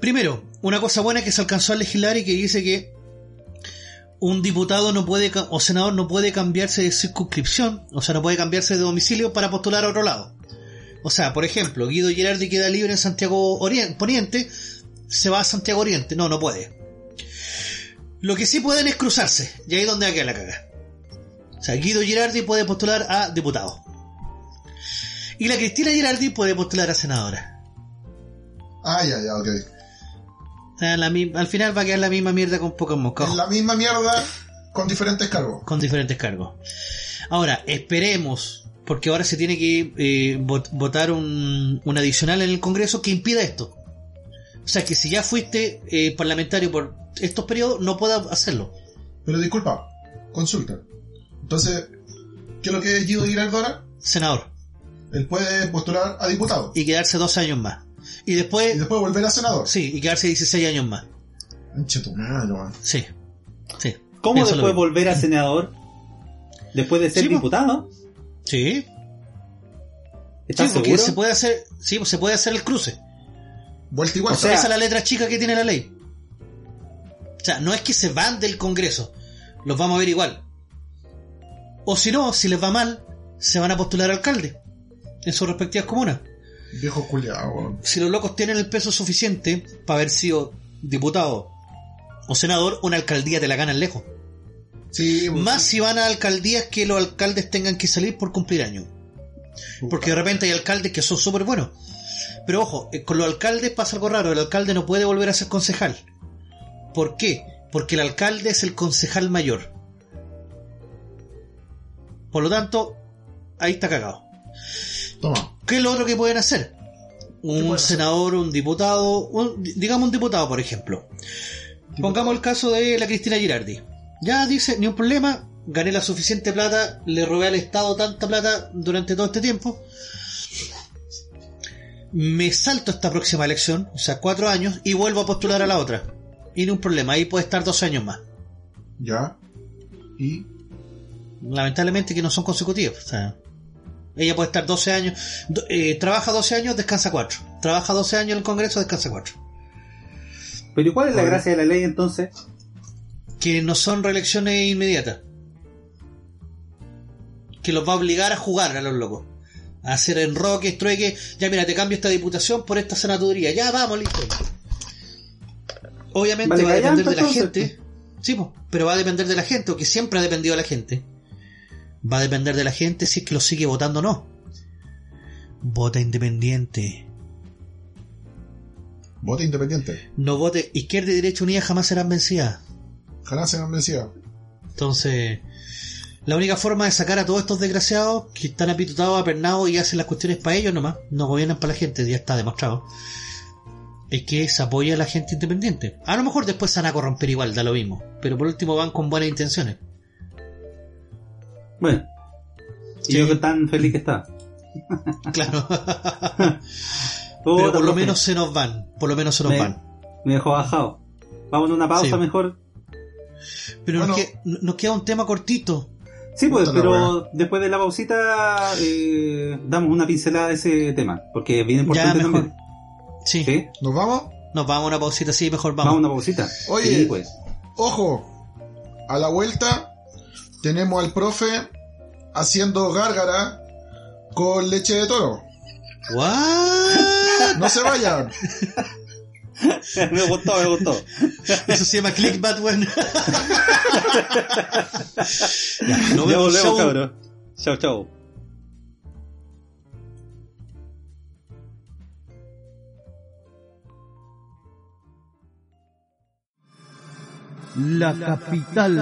Primero, una cosa buena que se alcanzó a legislar y que dice que un diputado no puede ca- o senador no puede cambiarse de circunscripción, o sea, no puede cambiarse de domicilio para postular a otro lado. O sea, por ejemplo, Guido Girardi queda libre en Santiago Orien- Poniente, se va a Santiago Oriente. No, no puede. Lo que sí pueden es cruzarse, y ahí es donde va a quedar la caga. Sea, Guido Girardi puede postular a diputado. Y la Cristina Girardi puede postular a senadora. Ah, ya, ya, ok. O sea, la al final va a quedar la misma mierda con pocos moscas. La misma mierda con diferentes cargos. Con diferentes cargos. Ahora, esperemos, porque ahora se tiene que eh, vot- votar un, un adicional en el Congreso que impida esto. O sea, que si ya fuiste eh, parlamentario por estos periodos, no puedas hacerlo. Pero disculpa, consulta. Entonces, ¿qué es lo que es Guido Girardo ahora? Senador. Él puede postular a diputado. Y quedarse 12 años más. Y Y después, después volver a senador. sí, y quedarse 16 años más. Anche tu madre, weón. Sí. Sí. ¿Cómo Pienso después volver a senador? Después de ser Sí, po. diputado. Sí. ¿Estás Sí, porque seguro? se puede hacer, sí, se puede hacer el cruce. Vuelta igual. O sea- Esa es la letra chica que tiene la ley. O sea, no es que se van del Congreso, los vamos a ver igual. O si no, si les va mal, se van a postular alcalde en sus respectivas comunas. Viejo culiado. Si los locos tienen el peso suficiente para haber sido diputado o senador, una alcaldía te la ganan lejos. Sí, Más si van a alcaldías que los alcaldes tengan que salir por cumplir años. Porque de repente hay alcaldes que son súper buenos. Pero ojo, eh, con los alcaldes pasa algo raro. El alcalde no puede volver a ser concejal. ¿Por qué? Porque el alcalde es el concejal mayor. Por lo tanto, ahí está cagado. Toma. ¿Qué es lo otro que pueden hacer? Un hacer? senador, un diputado, un- digamos un diputado, por ejemplo. Pongamos el caso de la Cristina Girardi. Ya dice, ni un problema, gané la suficiente plata, le robé al Estado tanta plata durante todo este tiempo. Me salto esta próxima elección, o sea, cuatro años, y vuelvo a postular a la otra. Y ni un problema, ahí puede estar dos años más. Ya. Y. Lamentablemente que no son consecutivos. O sea, ella puede estar 12 años, eh, trabaja 12 años, descansa 4. Trabaja 12 años en el Congreso, descansa 4. Pero ¿y ¿cuál es la Bueno. gracia de la ley entonces? Que no son reelecciones inmediatas. Que los va a obligar a jugar a los locos. A hacer enroques, trueques. Ya mira, te cambio esta diputación por esta senaduría. Ya vamos, listo. Obviamente Vale, va a depender de la entonces. gente. Sí, pero va a depender de la gente, o que siempre ha dependido de la gente. Va a depender de la gente si es que lo sigue votando o no. Vota independiente. Vote independiente. no vote izquierda y derecha unidas jamás serán vencidas. Jamás se han vencido. Entonces, la única forma de sacar a todos estos desgraciados que están apitutados, apernados y hacen las cuestiones para ellos nomás, no gobiernan para la gente, ya está demostrado, es que se apoya a la gente independiente. A lo mejor después se van a corromper igual, da lo mismo, pero por último van con buenas intenciones. Bueno. Y Sí. yo que tan feliz que está. Claro. Pero por lo profe, menos se nos van, por lo menos se nos me, van. me dejó bajado. Vamos a una pausa Sí. mejor. Pero nos, Bueno. que- nos queda un tema cortito. Sí, pues, Puta pero después de la pausita eh, damos una pincelada de ese tema, porque es bien Ya importante mejor. también. Sí, ¿Sí? ¿Nos vamos? nos vamos a una pausita, sí, mejor Vamos a vamos. una pausita. Oye. Sí, pues. Ojo, a la vuelta tenemos al profe haciendo gárgara con leche de toro. ¿What? No se vayan. me gustó, me gustó. Eso se llama clickbait, weón. ya, nos Ya vemos, volvemos, chau. cabros. Chau, chau. La capital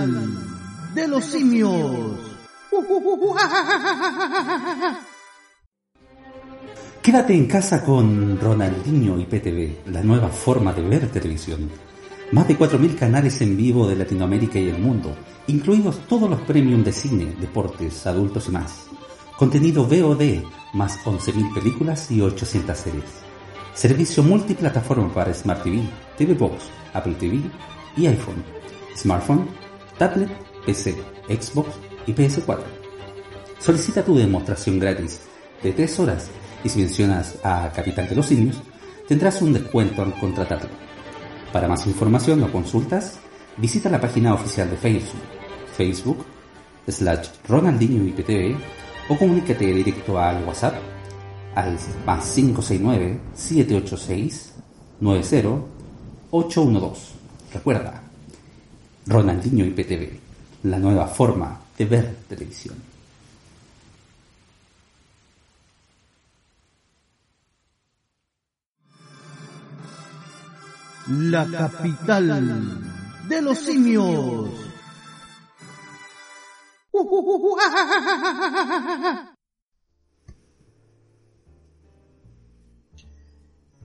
de los simios. Quédate en casa con Ronaldinho y PTV, la nueva forma de ver televisión. Más de 4.000 canales en vivo de Latinoamérica y el mundo, incluidos todos los premium de cine, deportes, adultos y más. Contenido VOD, más 11.000 películas y 800 series. Servicio multiplataforma para Smart TV, TV Box, Apple TV y iPhone, smartphone, tablet, PC, Xbox y PS4. Solicita tu demostración gratis de 3 horas y si mencionas a Capital de los Simios, tendrás un descuento al contratarlo. Para más información o consultas, visita la página oficial de Facebook, Facebook, slash Ronaldinho IPTV, o comunícate directo al WhatsApp al más 569-786-90-812. Recuerda, Ronaldinho IPTV, la nueva forma de ver televisión. La capital de los simios.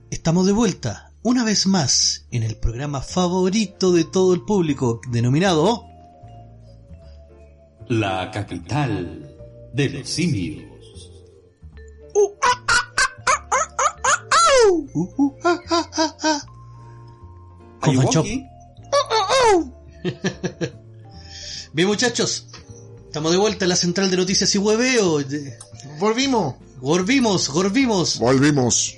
Estamos de vuelta, una vez más, en el programa favorito de todo el público, denominado La capital de los simios. Bien muchachos, estamos de vuelta en la central de noticias y hueveo. Volvimos. Volvimos, volvimos. Volvimos.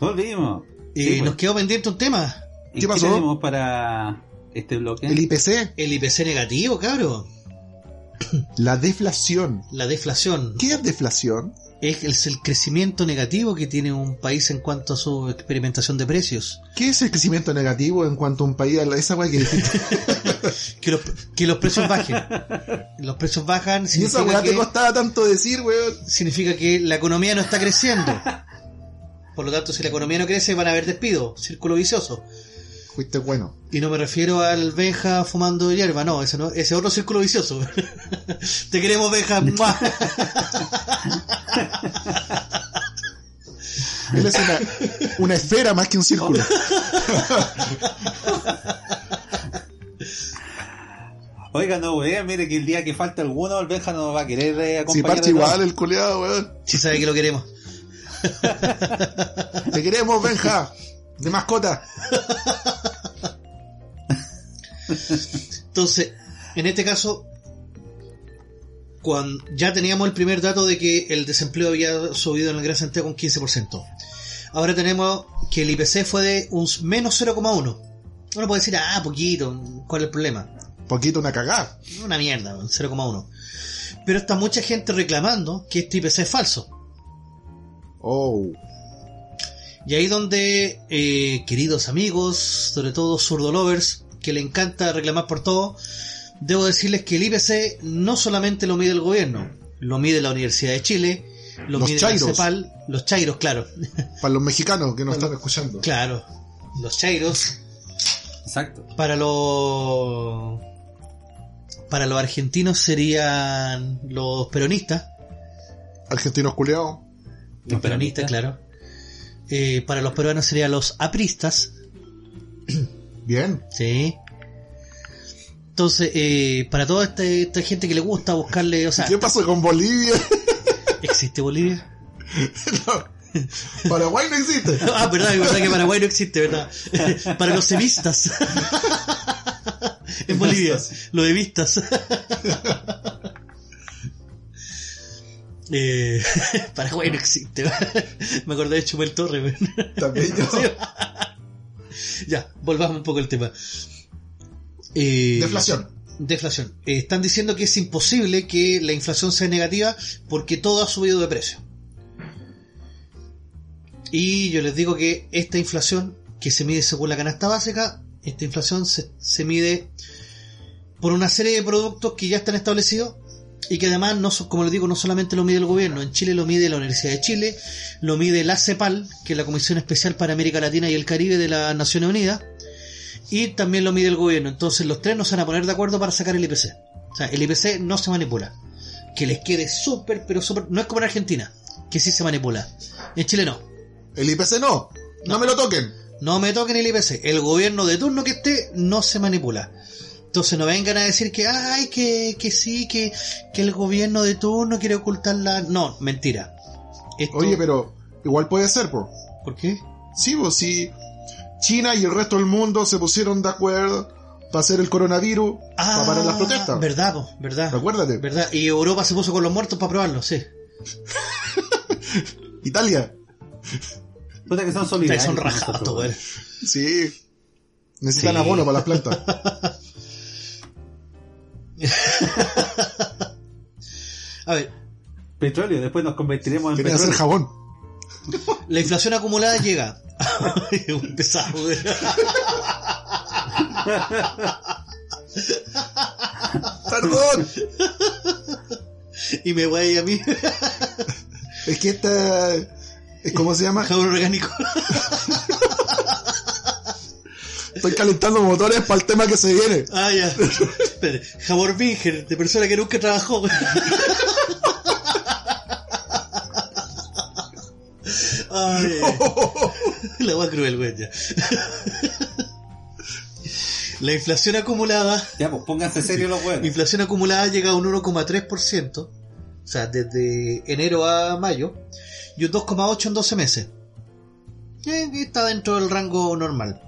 Volvimos. Y Sí, pues. nos quedó pendiente un tema, ¿Y ¿Qué pasó? tenemos para este bloque? El IPC, el IPC negativo, cabro. la deflación. La deflación. ¿Qué es deflación? Es el, es el crecimiento negativo que tiene un país en cuanto a su experimentación de precios. ¿Qué es el crecimiento negativo en cuanto a un país? Esa weá que. Que los, que los precios bajen. Los precios bajan Y esa significa weá te que, costaba tanto decir, weón. significa que la economía no está creciendo. Por lo tanto, si la economía no crece, van a haber despido, círculo vicioso. Fuiste bueno. Y no me refiero al Benja fumando hierba, no, ese no, ese otro círculo vicioso. Te queremos, Benja. Él es una, una esfera más que un círculo. Oiga, no, wea, mire que el día que falta alguno, el Benja no va a querer eh, Si acompañar. de nuevo. igual el culeado, weón. Si sabe que lo queremos. Te queremos, Benja. De mascota. Entonces, en este caso, cuando ya teníamos el primer dato de que el desempleo había subido en el Gran Santiago un 15%. Ahora tenemos que el IPC fue de un menos 0,1. Uno puede decir, ah, poquito, ¿cuál es el problema? Poquito una cagada. Una mierda, un 0,1. Pero está mucha gente reclamando que este IPC es falso. Oh. Y ahí donde, eh, queridos amigos, sobre todo zurdo lovers, que le encanta reclamar por todo, debo decirles que el IPC no solamente lo mide el gobierno, lo mide la Universidad de Chile, lo Los mide chairos. la CEPAL, los chairos, claro, Para los mexicanos que nos están escuchando. claro, los chairos, Exacto. para los para los argentinos serían los peronistas, Argentinos culeados. los peronistas, claro. Eh, para los peruanos serían los apristas, Bien. sí. Entonces, eh, para toda esta, esta gente que le gusta buscarle, o sea, ¿Qué pasó con Bolivia? ¿existe Bolivia? No. Paraguay no existe. Ah, verdad, es verdad que Paraguay no existe, ¿verdad? Para los sevistas. En Bolivia, lo de vistas. Eh, Paraguay no existe. Me acordé de Chumel Torre. También yo. Ya, volvamos un poco al tema. Eh, Deflación. Deflación. Eh, están diciendo que es imposible que la inflación sea negativa porque todo ha subido de precio. Y yo les digo que esta inflación, que se mide según la canasta básica, esta inflación se, se mide por una serie de productos que ya están establecidos y que además, no, como les digo, no solamente lo mide el gobierno, en Chile lo mide la Universidad de Chile, lo mide la CEPAL, que es la Comisión Especial para América Latina y el Caribe de las Naciones Unidas, y también lo mide el gobierno. Entonces los tres no se van a poner de acuerdo para sacar el IPC. O sea, el IPC no se manipula. Que les quede súper, pero súper... No es como en Argentina, que sí se manipula. En Chile no. El IPC no. No me lo toquen. No me toquen el IPC. El gobierno de turno que esté no se manipula. Entonces no vengan a decir que, ay, que, que sí, que, que el gobierno de turno quiere ocultar la... No, mentira. Esto- Oye, pero igual puede ser, po. ¿Por qué? Sí, pues si China y el resto del mundo se pusieron de acuerdo para hacer el coronavirus, para parar las protestas. Ah, Verdad, po, verdad. Acuérdate. Verdad. Y Europa se puso con los muertos para probarlo, sí. Italia. Puta que son solidarios. Son rajados. Sí. Necesitan Sí. abono para las plantas. A ver, Petróleo, después nos convertiremos en Quieren hacer petróleo. jabón. la inflación acumulada llega. Un pesado. Perdón. Y me voy a mí. Es que esta... es ¿Cómo se llama? Jabón orgánico. Estoy calentando motores para el tema que se viene. Ah, ya. Espere. Jabón virgen, de persona que nunca trabajó. Ay, la más cruel, güey. ya. La inflación acumulada, Ya, pues pónganse serio los la huevos. inflación acumulada llega a un 1,3%, o sea, desde enero a mayo, y un 2,8% en 12 meses. Eh, está dentro del rango normal.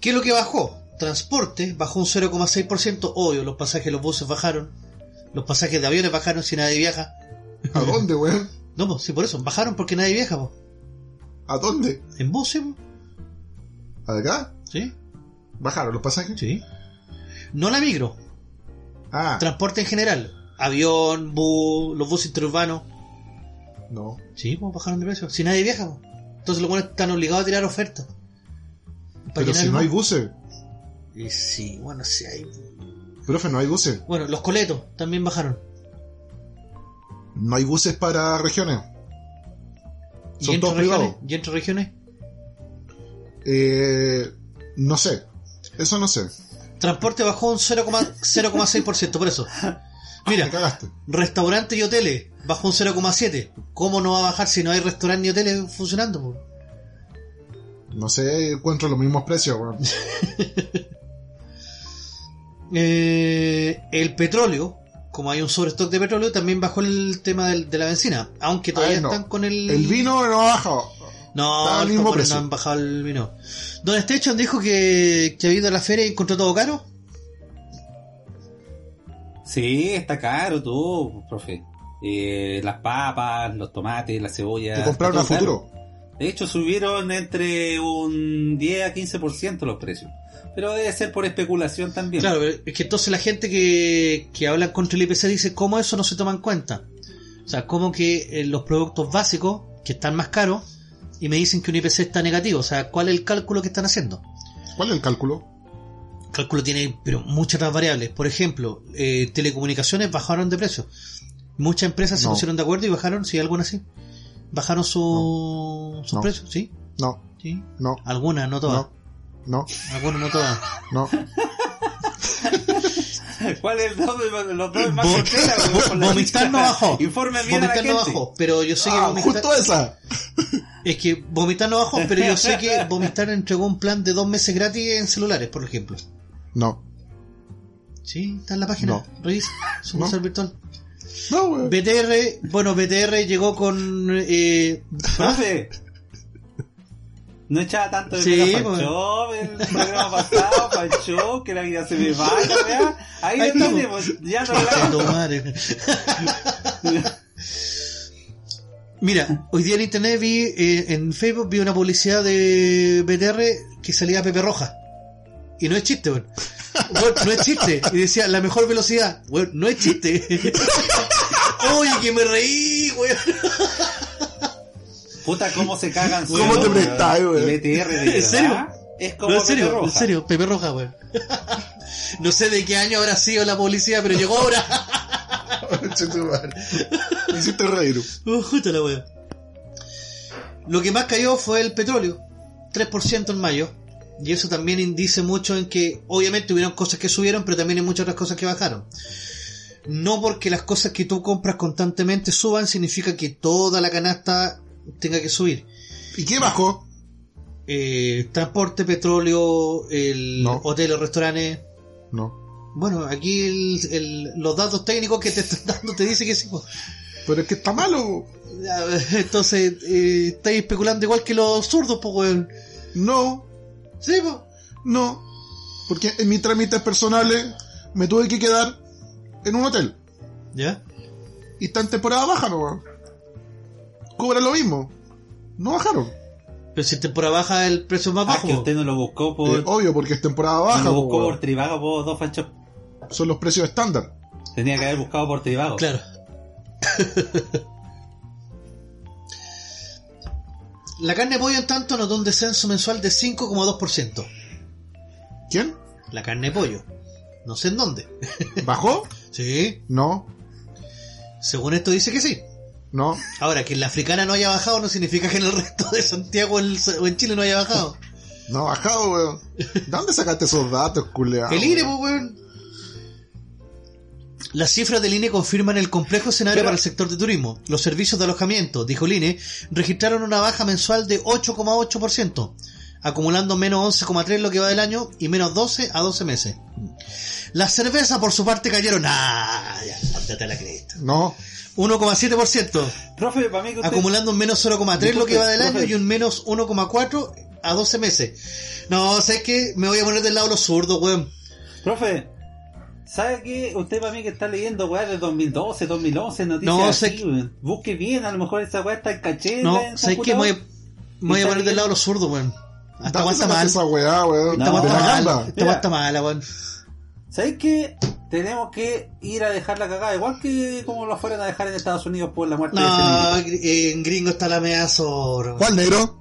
¿Qué es lo que bajó? Transporte bajó un 0,6%, obvio, los pasajes de los buses bajaron, los pasajes de aviones bajaron si nadie viaja. ¿A dónde, weón? No, pues sí, por eso, bajaron porque nadie viaja, pues. ¿A dónde? En buses, po. ¿Acá? ¿sí? ¿Bajaron los pasajes? Sí. No la micro, Ah, transporte en general. Avión, bus, los buses interurbanos. no. Sí, pues bajaron de precio. Si nadie viaja, pues. Entonces los buenos están obligados a tirar ofertas. Pero llenar si el no hay bus. buses. Y sí, bueno, sí hay. Profe, no hay buses. Bueno, los coletos también bajaron. No hay buses para regiones. ¿Y Son todos regiones? privados. ¿Y entre regiones? Eh, no sé. Eso no sé. Transporte bajó un 0,- 0,6%, por eso. Mira, restaurantes y hoteles bajó un 0,7%. ¿Cómo no va a bajar si no hay restaurantes ni hoteles funcionando? No sé, encuentro los mismos precios, weón. Eh, el petróleo, como hay un sobrestock de petróleo, también bajó el tema del- de la benzina. Aunque todavía Ay, no. están con el... El vino no ha bajado. No, los mismo precio. no han bajado el vino. Don Station dijo que, que ha ido a la feria y encontró todo caro. Sí, está caro todo, profe. Eh, las papas, los tomates, la cebolla. Te compraron a futuro. De hecho, subieron entre un 10 a 15% los precios. Pero debe ser por especulación también. Claro, pero es que entonces la gente que, que habla contra el IPC dice, ¿cómo eso no se toma en cuenta? O sea, ¿cómo que eh, los productos básicos, que están más caros, y me dicen que un IPC está negativo? O sea, ¿cuál es el cálculo que están haciendo? ¿Cuál es el cálculo? El cálculo tiene pero muchas otras variables. Por ejemplo, eh, telecomunicaciones bajaron de precio. Muchas empresas se pusieron de acuerdo y bajaron, sí, algunas sí. Bajaron su, sus No. precios, sí, No, sí. no, Algunas, no todas. no, no, Algunas, no todas. no. ¿Cuál es el dos de- los dos más Vomitar no bajó. Informe bien a la Vomitar no gente. bajó, pero yo sé que Ah, vomitar, justo esa. es que vomitar no bajó, pero yo sé que vomitar entregó un plan de dos meses gratis en celulares, por ejemplo. No, Sí, está en la página. No. Revisa, su No. virtual. No. BTR, bueno, BTR llegó con eh, Profe. No echaba tanto de Sí, menos pues. Pancho, el programa pasado, Pancho, que la vida se me va, weá. Ahí Ahí lo tenemos, ya no hablamos. Mira, hoy día en internet vi, eh, en Facebook vi una publicidad de BTR que salía Pepe Roja. Y no es chiste, weón. Weón, no es chiste. Y decía, la mejor velocidad. Weón, no es chiste. Oye, que me reí, weón. Puta, cómo se cagan ¿Cómo te prestáis, weón? El ETR de ¿En serio? Es como No, en serio, Pepe en Roja. serio, Pepe Roja, weón. No sé de qué año habrá sido la publicidad, pero llegó ahora. Me hiciste reír. Uh, justo la wea. Lo que más cayó fue el petróleo, 3% en mayo. Y eso también indice mucho en que, obviamente, hubieron cosas que subieron, pero también hay muchas otras cosas que bajaron. No porque las cosas que tú compras constantemente suban, significa que toda la canasta tenga que subir. ¿Y qué bajó? Eh, transporte, petróleo, el No. hoteles, restaurantes. No. Bueno, aquí el- el- los datos técnicos que te están dando te dice que sí. Pero es que está malo. Entonces, eh, estáis especulando igual que los zurdos, pues. No, Sí, pues. no. Porque en mis trámites personales me tuve que quedar en un hotel. ¿Ya? Y está en temporada baja, ¿no? weón? Cobran lo mismo. No bajaron. Pero si en temporada baja el precio es más Ah, bajo. que po. usted no lo buscó por... Eh, obvio, porque es temporada no baja. lo po, buscó por Trivago, por dos Pancho. Son los precios estándar. Tenía que haber buscado por Trivago. Claro. La carne de pollo, en tanto, notó un descenso mensual de 5,2%. ¿Quién? La carne de pollo. No sé en dónde. ¿Bajó? Sí. No, Según esto dice que sí. no. Ahora, que en la africana no haya bajado no significa que en el resto de Santiago o en- Chile no haya bajado. No ha bajado, weón. ¿De dónde sacaste esos datos, culeado? El pues, weón. Las cifras del INE confirman el complejo escenario Pero- para el sector de turismo. Los servicios de alojamiento, dijo el INE, registraron una baja mensual de 8,8%, acumulando menos 11,3 lo que va del año y menos 12 a 12 meses. Las cervezas, por su parte, cayeron. ¡Ah! Ya, ándate a la cresta. No, 1,7%, Profe, para mí que usted... acumulando un menos 0,3 lo que va del año y un menos 1,4 a 12 meses. No, ¿sabes qué? Me voy a poner del lado de los zurdos, weón. Profe, ¿sabe qué? Usted para mí que está leyendo weá de 2012, 2011, noticias No, así, sé-. Busque bien, a lo mejor esa weá está en caché. No, ¿sabes qué? Me voy a, poner del lado de los zurdos, weón. Hasta ¿dónde aguanta mal. esa weá, weón? No, Esta weá está mala, weón. ¿Sabes qué? Tenemos que ir a dejar la cagada, igual que como lo fueron a dejar en Estados Unidos por la muerte de ese No, niño. gr- eh, en gringo está la mea zorra. ¿Cuál negro?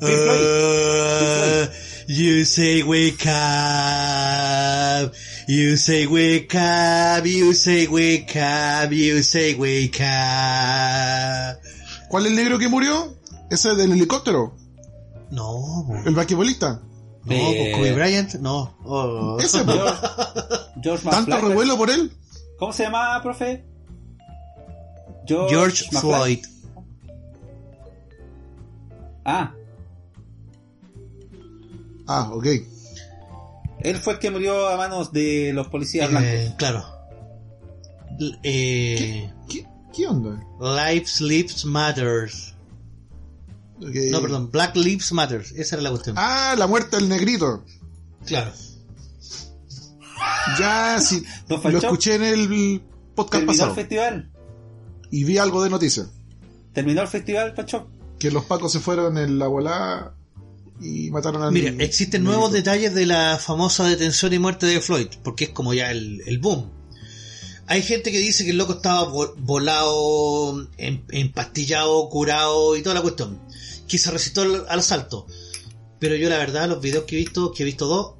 Pink Floyd. Uh, you say wake up. You say wake up. You say wake up. You say wake up. ¿Cuál es el negro que murió? Ese del helicóptero. No. El basquetbolista. no, Eh. pues Kobe Bryant, no. Oh. Ese, po. George, George Tanto McFly. revuelo por él. ¿Cómo se llama, profe? George, George. Floyd. Ah, Ah, ok. él fue el que murió a manos de los policías Eh, blancos. claro. L- eh, ¿Qué, qué onda? Lives Lives Matters. No, perdón, Black Lives Matters. Esa era la cuestión. Ah, la muerte del negrito. Claro. Ya, sí. ¿No Lo escuché en el podcast ¿Terminó el pasado. festival? Y vi algo de noticias. ¿Terminó el festival, Pacho? Que los pacos se fueron en la volada y mataron al Mira, existen nuevos detalles de la famosa detención y muerte de Floyd, porque es como ya el, el boom. Hay gente que dice que el loco estaba vo- volado, em- empastillado, curado y toda la cuestión. Que se resistió al, al asalto. Pero yo la verdad, los videos que he visto, que he visto dos,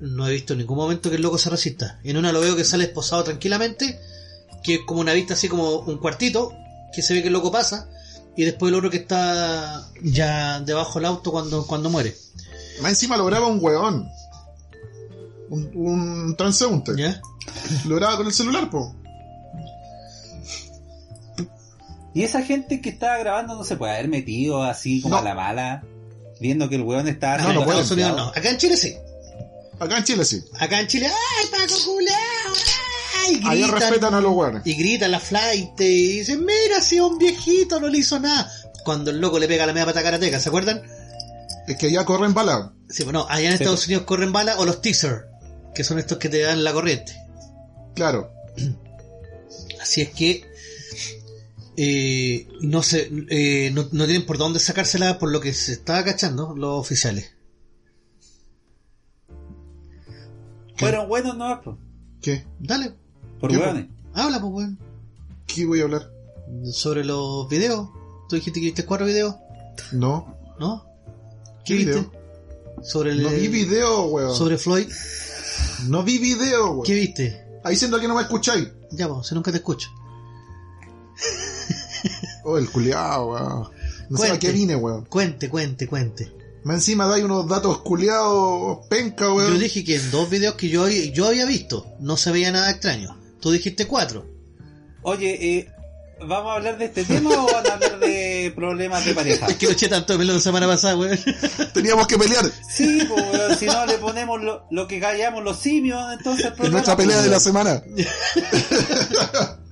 No he visto en ningún momento que el loco se resista. En una lo veo que sale esposado tranquilamente, que es como una vista así como un cuartito, que se ve que el loco pasa, y después el otro que está ya debajo del auto cuando, cuando muere. Más encima lo graba un weón. Un, un transeúnte. ¿Ya? Lo graba con el celular, po. Y esa gente que estaba grabando no se puede haber metido así como No. a la mala, viendo que el weón estaba... No, no Unidos no. Acá en Chile sí. Acá en Chile sí. Acá en Chile, ¡ay, Paco Culeado! Ahí gritan. respetan a los weones. Y gritan la flight y dicen, mira, si es un viejito, no le hizo nada. Cuando el loco le pega la media pata karateca, ¿se acuerdan? Es que allá corren bala. Sí, bueno, allá en Sí, Estados pues. Unidos corren bala o los teaser, que son estos que te dan la corriente. Claro. Así es que eh, no se eh, no, no tienen por dónde sacársela por lo que se está cachando los oficiales. Fueron buenos no, po, ¿Qué? Dale, por ¿Qué, weones. habla pues weón. ¿Qué voy a hablar? Sobre los videos. Tú dijiste que viste cuatro videos, No. ¿no? ¿Qué viste? video? Sobre el No vi video, weón. sobre Floyd. No vi video, weón. ¿Qué viste? Ahí siento que no me escucháis. Ya, pues, si nunca te escucho. Oh, el culiao, weón. No sé a qué vine, weón. Cuente, cuente, cuente. Más encima dais unos datos culiados penca, weón. Yo dije que en dos videos que yo, yo había visto no se veía nada extraño. Tú dijiste cuatro. Oye, eh, ¿vamos a hablar de este tema o van a hablar de problemas de pareja? Es que lo eché tanto de pelo la semana pasada, weón. Teníamos que pelear Sí, pues, si no le ponemos lo, lo que callamos los simios, entonces programa, nuestra pelea de la semana.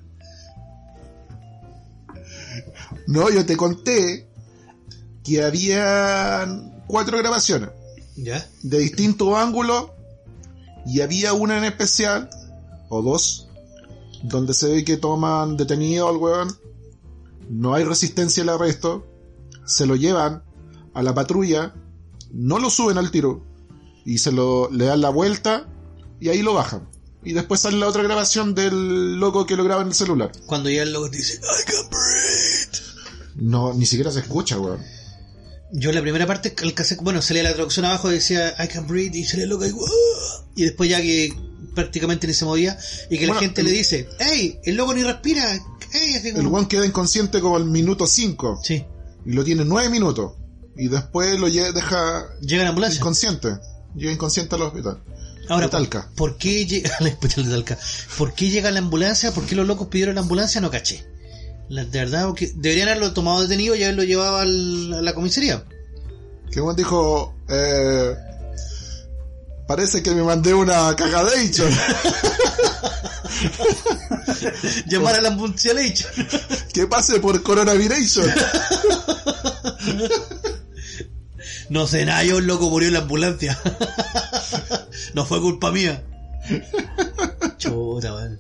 No, yo te conté que había cuatro grabaciones ¿Ya? de distintos ángulos y había una en especial, o dos, donde se ve que toman detenido al weón, no hay resistencia al arresto, se lo llevan a la patrulla, no lo suben al tiro y se lo le dan la vuelta y ahí lo bajan. Y después sale la otra grabación del loco que lo graba en el celular. Cuando ya el loco dice, I can breathe. No, ni siquiera se escucha, weón. Yo en la primera parte, el cassette, bueno, salía la traducción abajo y decía I can breathe y salía el loco y, y después ya que prácticamente ni se movía y que la Bueno, gente el- le dice, hey, el loco ni respira. Así El weón queda inconsciente como al minuto 5 Sí. y lo tiene 9 minutos. Y después lo lle- deja Llega la ambulancia. inconsciente. Llega inconsciente al hospital. Ahora, Talca. ¿por, qué llega? ¿Por qué llega la ambulancia? ¿Por qué los locos pidieron la ambulancia? No caché. La, de verdad, porque deberían haberlo tomado detenido y haberlo llevado al- a la comisaría. Que weón dijo, eh, parece que me mandé una cagadation. Llamar a la dicho. que pase por coronavirus. No sé nada, yo el loco murió en la ambulancia. no fue culpa mía. Chuta, weón.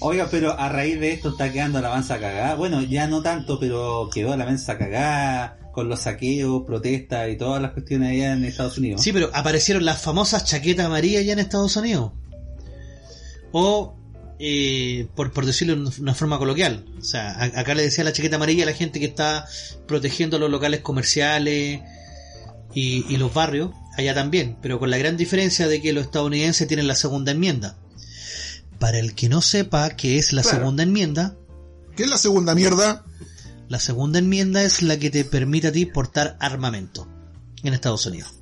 Oiga, pero a raíz de esto está quedando la mansa cagada. Bueno, ya no tanto, pero quedó la mansa cagada con los saqueos, protestas y todas las cuestiones allá en Estados Unidos. Sí, pero aparecieron las famosas chaquetas amarillas ya en Estados Unidos. O, eh, por, por decirlo de una forma coloquial, o sea, a- acá le decía la chaqueta amarilla a la gente que está protegiendo los locales comerciales y, y los barrios, allá también, pero con la gran diferencia de que los estadounidenses tienen la segunda enmienda. Para el que no sepa qué es la Claro. segunda enmienda, ¿Qué es la segunda mierda? La segunda enmienda es la que te permite a ti portar armamento en Estados Unidos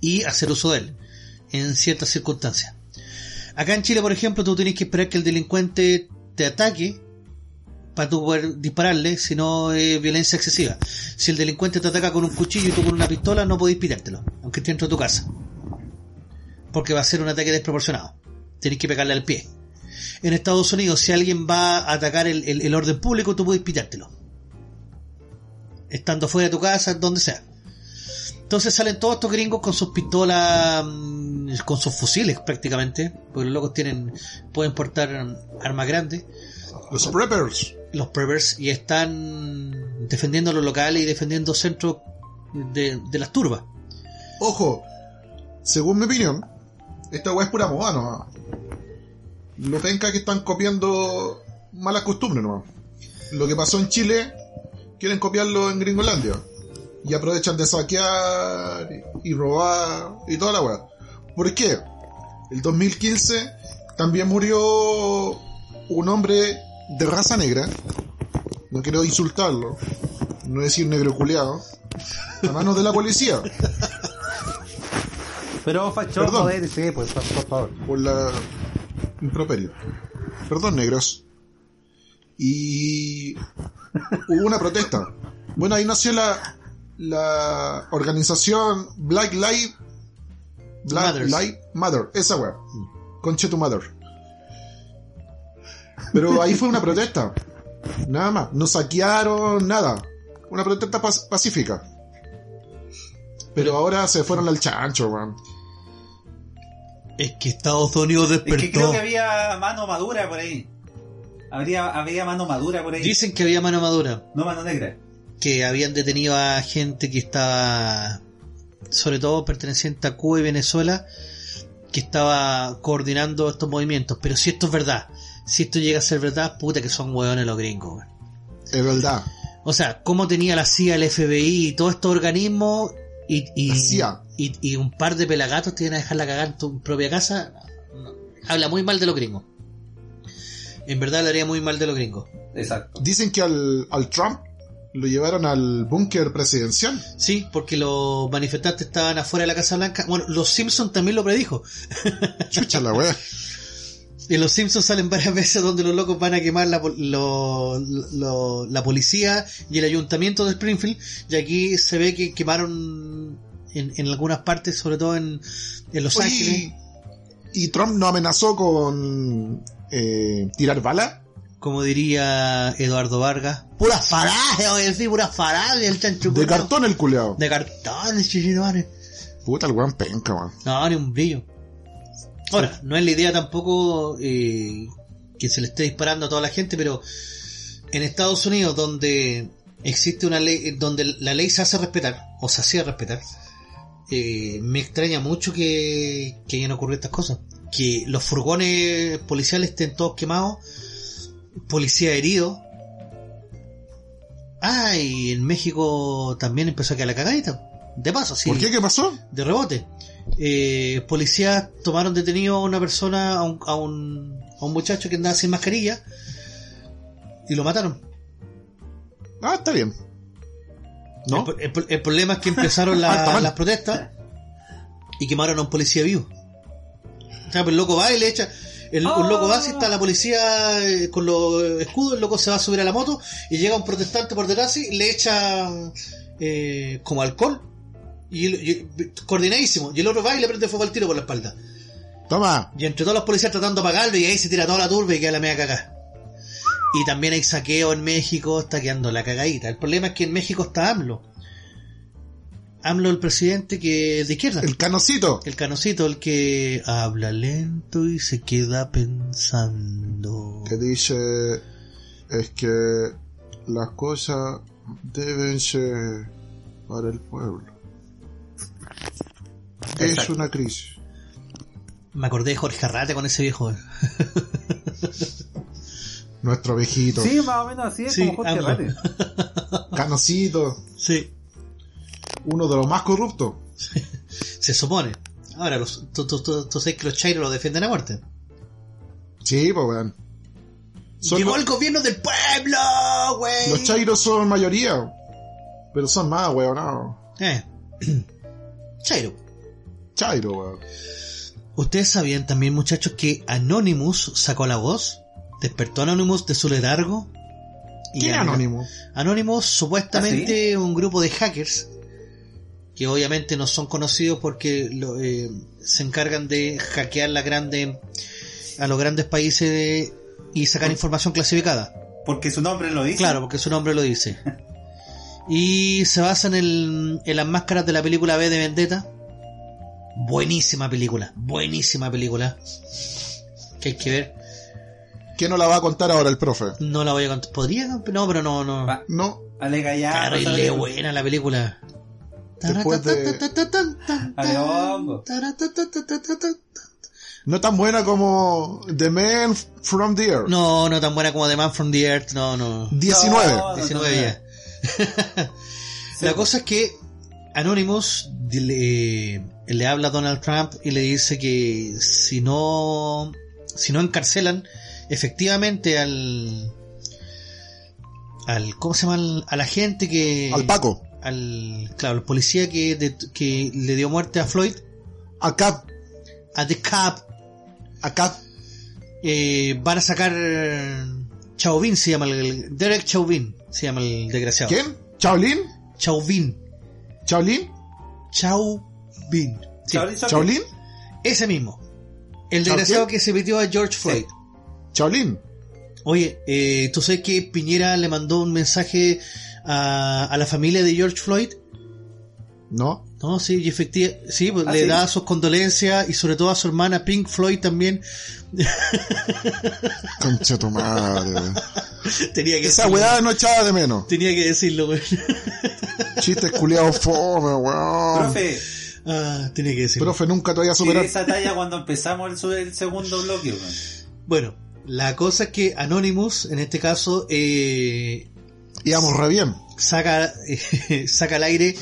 y hacer uso de él en ciertas circunstancias. Acá en Chile, por ejemplo, tú tienes que esperar que el delincuente te ataque para tú poder dispararle, si no es violencia excesiva. Si el delincuente te ataca con un cuchillo y tú con una pistola, no podés pitártelo, aunque esté dentro de tu casa. Porque va a ser un ataque desproporcionado. Tienes que pegarle al pie. En Estados Unidos, si alguien va a atacar el, el- el orden público, tú puedes pitártelo. Estando fuera de tu casa, donde sea. Entonces salen todos estos gringos con sus pistolas, mm, con sus fusiles prácticamente, porque los locos tienen, pueden portar armas grandes, Los preppers. los preppers, y están defendiendo los locales y defendiendo centros de, de las turbas. Ojo, según mi opinión, esta weá es pura moda nomás. Lo penca que están copiando malas costumbres nomás. Lo que pasó en Chile, quieren copiarlo en Gringolandia. Y aprovechan de saquear y, y robar y toda la weá. ¿Por qué? El 2015 también murió un hombre de raza negra. No quiero insultarlo. No decir negro culeado. A manos de la policía. Pero fachón, Perdón. joder, sí, pues, por, por favor. por la improperio. Perdón, negros. Y hubo una protesta. Bueno, ahí nació la, la organización Black Lives Black. Lives Matter, esa weá. Conche tu mother. Pero ahí fue una protesta. Nada más. No saquearon, nada. Una protesta pacífica. Pero ahora se fueron al chancho, weón. Es que Estados Unidos Es que despertó. creo que había mano madura por ahí. Habría, había mano madura por ahí. Dicen que había mano madura. No mano negra. que habían detenido a gente que estaba, sobre todo perteneciente a Cuba y Venezuela, que estaba coordinando estos movimientos. Pero si esto es verdad, si esto llega a ser verdad, puta que son hueones los gringos. weón. Es verdad. O sea, cómo tenía la CIA, el FBI y todos estos organismos y, y, La CIA. Y, y un par de pelagatos te iban a dejar la cagada en tu propia casa, no, habla muy mal de los gringos. En verdad hablaría muy mal de los gringos. Exacto. Dicen que al, al Trump lo llevaron al búnker presidencial. Sí, porque los manifestantes estaban afuera de la Casa Blanca. Bueno, los Simpsons también lo predijo. Chucha la wea. En los Simpsons salen varias veces donde los locos van a quemar la, pol- lo- lo- la policía y el ayuntamiento de Springfield. Y aquí se ve que quemaron en, en algunas partes, sobre todo en, en Los Oye, Ángeles. y, Trump no amenazó con eh, tirar bala. Como diría Eduardo Vargas. Puras farajes, oye, sí, puras farajes, el chancho. De cartón el culeado. De cartón, chichinones. Puta el weón penca, weón. No, ni un brillo. Ahora, no es la idea tampoco eh, que se le esté disparando a toda la gente, pero en Estados Unidos, donde existe una ley, donde la ley se hace respetar, o se hacía respetar, eh, me extraña mucho que, que hayan ocurrido estas cosas. Que los furgones policiales estén todos quemados, policía herido. Ah, y en México también empezó a quedar la cagadita. De paso, sí ¿Por qué? ¿Qué pasó? de rebote. Eh, policías tomaron detenido a una persona, a un, a un, a un muchacho que andaba sin mascarilla y lo mataron. Ah, está bien. ¿No? El, pro- el pro- el problema es que empezaron la- Ah, las protestas y quemaron a un policía vivo. O sea, pues el loco va y le echa. El, Un loco va, si está la policía eh, con los escudos, el loco se va a subir a la moto y llega un protestante por detrás y le echa eh, como alcohol. Y- coordinadísimo. Y el otro va y le prende fuego al tiro por la espalda. Toma. Y entre todos los policías tratando de apagarlo y ahí se tira toda la turba y queda la media cagada. Y también hay saqueo en México, está quedando la cagadita. El problema es que en México está AMLO. AMLO el presidente que es de izquierda. El canocito. El canocito, el que habla lento y se queda pensando. Que dice es que las cosas deben ser para el pueblo. Es una crisis. Me acordé de Jorge Arrate con ese viejo. Nuestro viejito. Sí, más o menos así es Sí, como Jorge. Rate. Canocito. Sí, Uno de los más corruptos. se supone. Ahora, los, tú, tú, tú- tú sabes que los chairos lo defienden a muerte. Sí, pues weón. Son Llegó los- el gobierno del pueblo, güey. Los chairos son mayoría. Pero son más, weón. No. Eh. Chairo. Chairo, weón. ¿Ustedes sabían también, muchachos, que Anonymous sacó la voz? ¿Despertó Anonymous de su letargo? Y ¿Quién es An- anónimo? Anonymous, supuestamente un grupo de hackers que obviamente no son conocidos porque lo- eh, se encargan de hackear la grande, a los grandes países de- y sacar información clasificada. Porque su nombre lo dice. Claro, porque su nombre lo dice. Y se basa en, el, en las máscaras de la película B de Vendetta. Buenísima película, buenísima película. Que hay que ver. ¿Quién nos la va a contar ahora el profe? No la voy a contar. ¿Podría? No, pero no, no. Va, No. alega ya. Terrible buena la película. Después de- Adiós. No tan buena como The Man from the Earth. No, no tan buena como The Man from the Earth, no, no. 19. No. 19 ya. La cosa es que Anonymous, dile- le habla a Donald Trump y le dice que si no, si no encarcelan efectivamente al, al, ¿cómo se llama? Al, a la gente que, Al Paco. al, claro, el policía que, de- que le dio muerte a Floyd, Acá, a The Cap, acá. eh, van a sacar Chauvin se llama el, Derek Chauvin se llama el desgraciado. ¿Quién? ¿Chaolin? Chauvin. ¿Chaolin? Chauvin. Sí. ¿Chaolin? ese mismo. El ¿Chao desgraciado que se metió a George Floyd. ¿Chaolin? Oye, eh, ¿tú sabes que Piñera le mandó un mensaje a, a la familia de George Floyd? ¿No? No, sí, y efectivamente, sí, pues, ¿Ah, le sí? da sus condolencias y sobre todo a su hermana Pink Floyd también. Concha tu madre. weón. tenía que Esa decirlo. weá no echaba de menos. Tenía que decirlo, güey. Chistes culiados fome, weón. Profe, ah, tenía que decirlo. Profe, nunca te voy a superar. esa talla cuando empezamos el, segundo bloque, weón. Bueno, la cosa es que Anonymous, en este caso, eh, Íbamos re bien. saca, saca al aire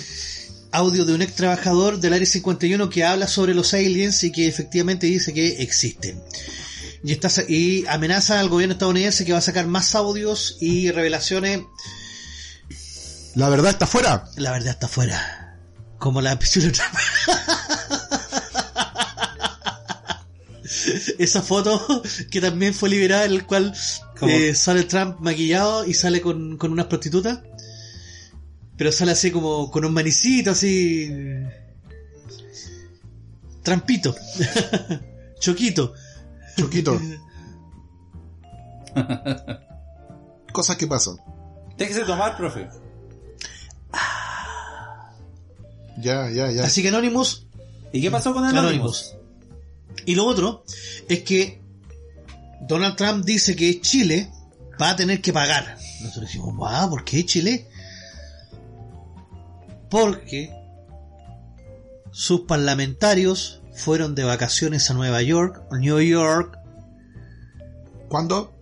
audio de un ex trabajador del Área 51 que habla sobre los aliens y que efectivamente dice que existen. Y, está, y amenaza al gobierno estadounidense que va a sacar más audios y revelaciones. La verdad está fuera. La verdad está afuera. Como la pistola de Trump. Esa foto que también fue liberada, en el cual eh, sale Trump maquillado y sale con, con unas prostitutas. Pero sale así como con un manicito, así. Trampito. Choquito. Choquito. Cosas que pasan. Déjese tomar, profe. Ya, ya, ya. Así que Anonymous ¿Y qué pasó con Anonymous? Anonymous. Y lo otro es que Donald Trump dice que Chile va a tener que pagar. Nosotros decimos, wow, ¿por qué Chile? Porque sus parlamentarios fueron de vacaciones a Nueva York, New York, ¿Cuándo?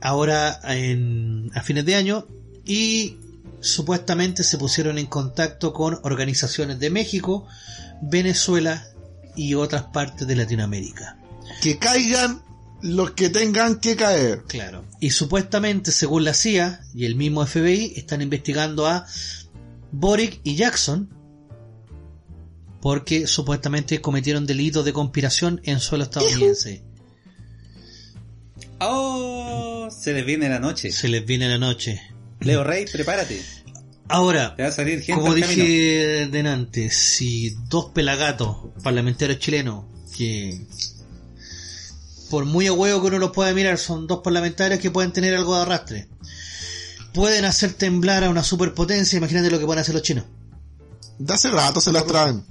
ahora en, a fines de año y supuestamente se pusieron en contacto con organizaciones de México, Venezuela y otras partes de Latinoamérica. Que caigan los que tengan que caer. Claro. Y supuestamente, según la CIA y el mismo FBI, están investigando a Boric y Jackson porque supuestamente cometieron delitos de conspiración en suelo estadounidense. Oh, se les viene la noche. Se les viene la noche. Leo Rey, prepárate. Ahora, Te va a salir gente como dije delante, si dos pelagatos parlamentarios chilenos que por muy a huevo que uno los pueda mirar, son dos parlamentarios que pueden tener algo de arrastre. Pueden hacer temblar a una superpotencia, imagínate lo que pueden hacer los chinos. De hace rato se las traen.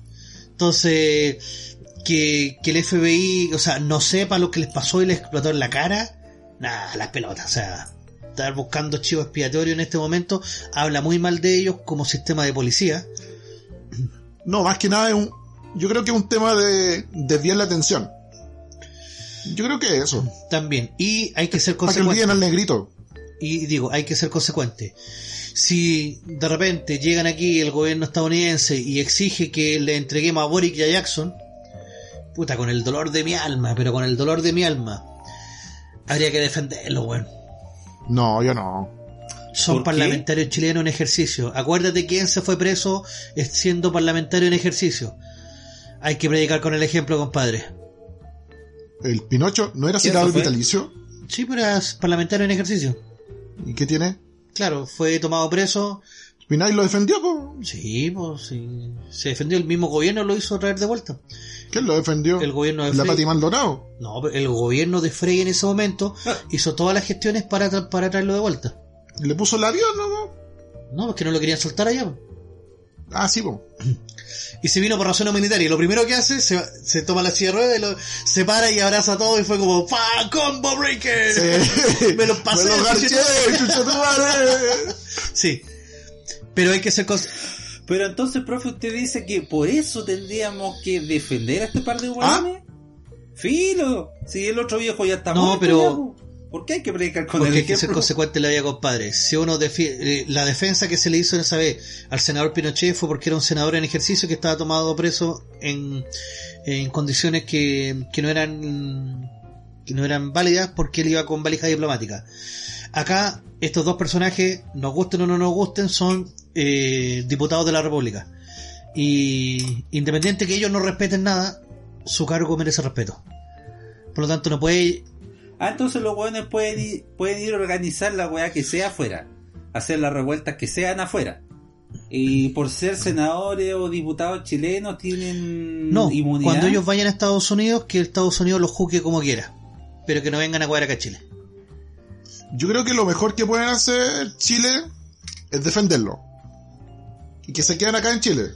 Entonces, que, que el FBI, o sea, no sepa lo que les pasó y les explotó en la cara, nada, las pelotas, o sea, estar buscando chivo expiatorio en este momento habla muy mal de ellos como sistema de policía. No, más que nada es un. Yo creo que es un tema de desviar la atención. Yo creo que es eso. También, y hay que ser Para que consecuente. al negrito. Y digo, hay que ser consecuente. Si de repente llegan aquí el gobierno estadounidense y exige que le entreguemos a Boric y a Jackson, puta, con el dolor de mi alma, pero con el dolor de mi alma, habría que defenderlo, weón. No, yo no. Son parlamentarios chilenos en ejercicio. Acuérdate quién se fue preso es siendo parlamentario en ejercicio. Hay que predicar con el ejemplo, compadre. El Pinocho no era ¿Quién citado vitalicio. Sí, pero era parlamentario en ejercicio. ¿Y qué tiene? Claro, fue tomado preso. Pinay lo defendió, po. Sí, pues sí. Se defendió el mismo gobierno, lo hizo traer de vuelta. ¿Quién lo defendió? El gobierno de La Frey. Pati Maldonado. No, pero el gobierno de Frey en ese momento hizo todas las gestiones para, tra- para traerlo de vuelta. Le puso el avión, ¿no? No, es que no lo querían soltar allá. po. Ah, sí, po. Y se vino por razones militares. Y lo primero que hace, se, se toma la silla de ruedas y lo se para y abraza a todo y fue como ¡Pa! ¡Combo Breaker! Sí. Me lo pasé, Me lo garché, conchetumare. chucha tu madre. Sí. Pero hay que ser Pero entonces, profe, usted dice que por eso tendríamos que defender a este par de ¿Ah? hueones. Filo, si el otro viejo ya está No, muerto. pero- po. ¿Por qué hay que predicar con el Porque hay que ser ejemplo? consecuente en la vida, compadre. Si uno defi- eh, la defensa que se le hizo en esa vez al senador Pinochet fue porque era un senador en ejercicio que estaba tomado preso en, en condiciones que, que no eran que no eran válidas porque él iba con valija diplomática. Acá estos dos personajes, nos gusten o no nos gusten, son eh, diputados de la República. Y independiente que ellos no respeten nada, su cargo merece respeto. Por lo tanto, no puede Ah, entonces los hueones pueden ir, pueden ir a organizar la weá que sea afuera. Hacer las revueltas que sean afuera. Y por ser senadores o diputados chilenos tienen No, inmunidad. cuando ellos vayan a Estados Unidos, que Estados Unidos los juzgue como quiera. Pero que no vengan a jugar acá a Chile. Yo creo que lo mejor que pueden hacer Chile es defenderlo. Y que se queden acá en Chile.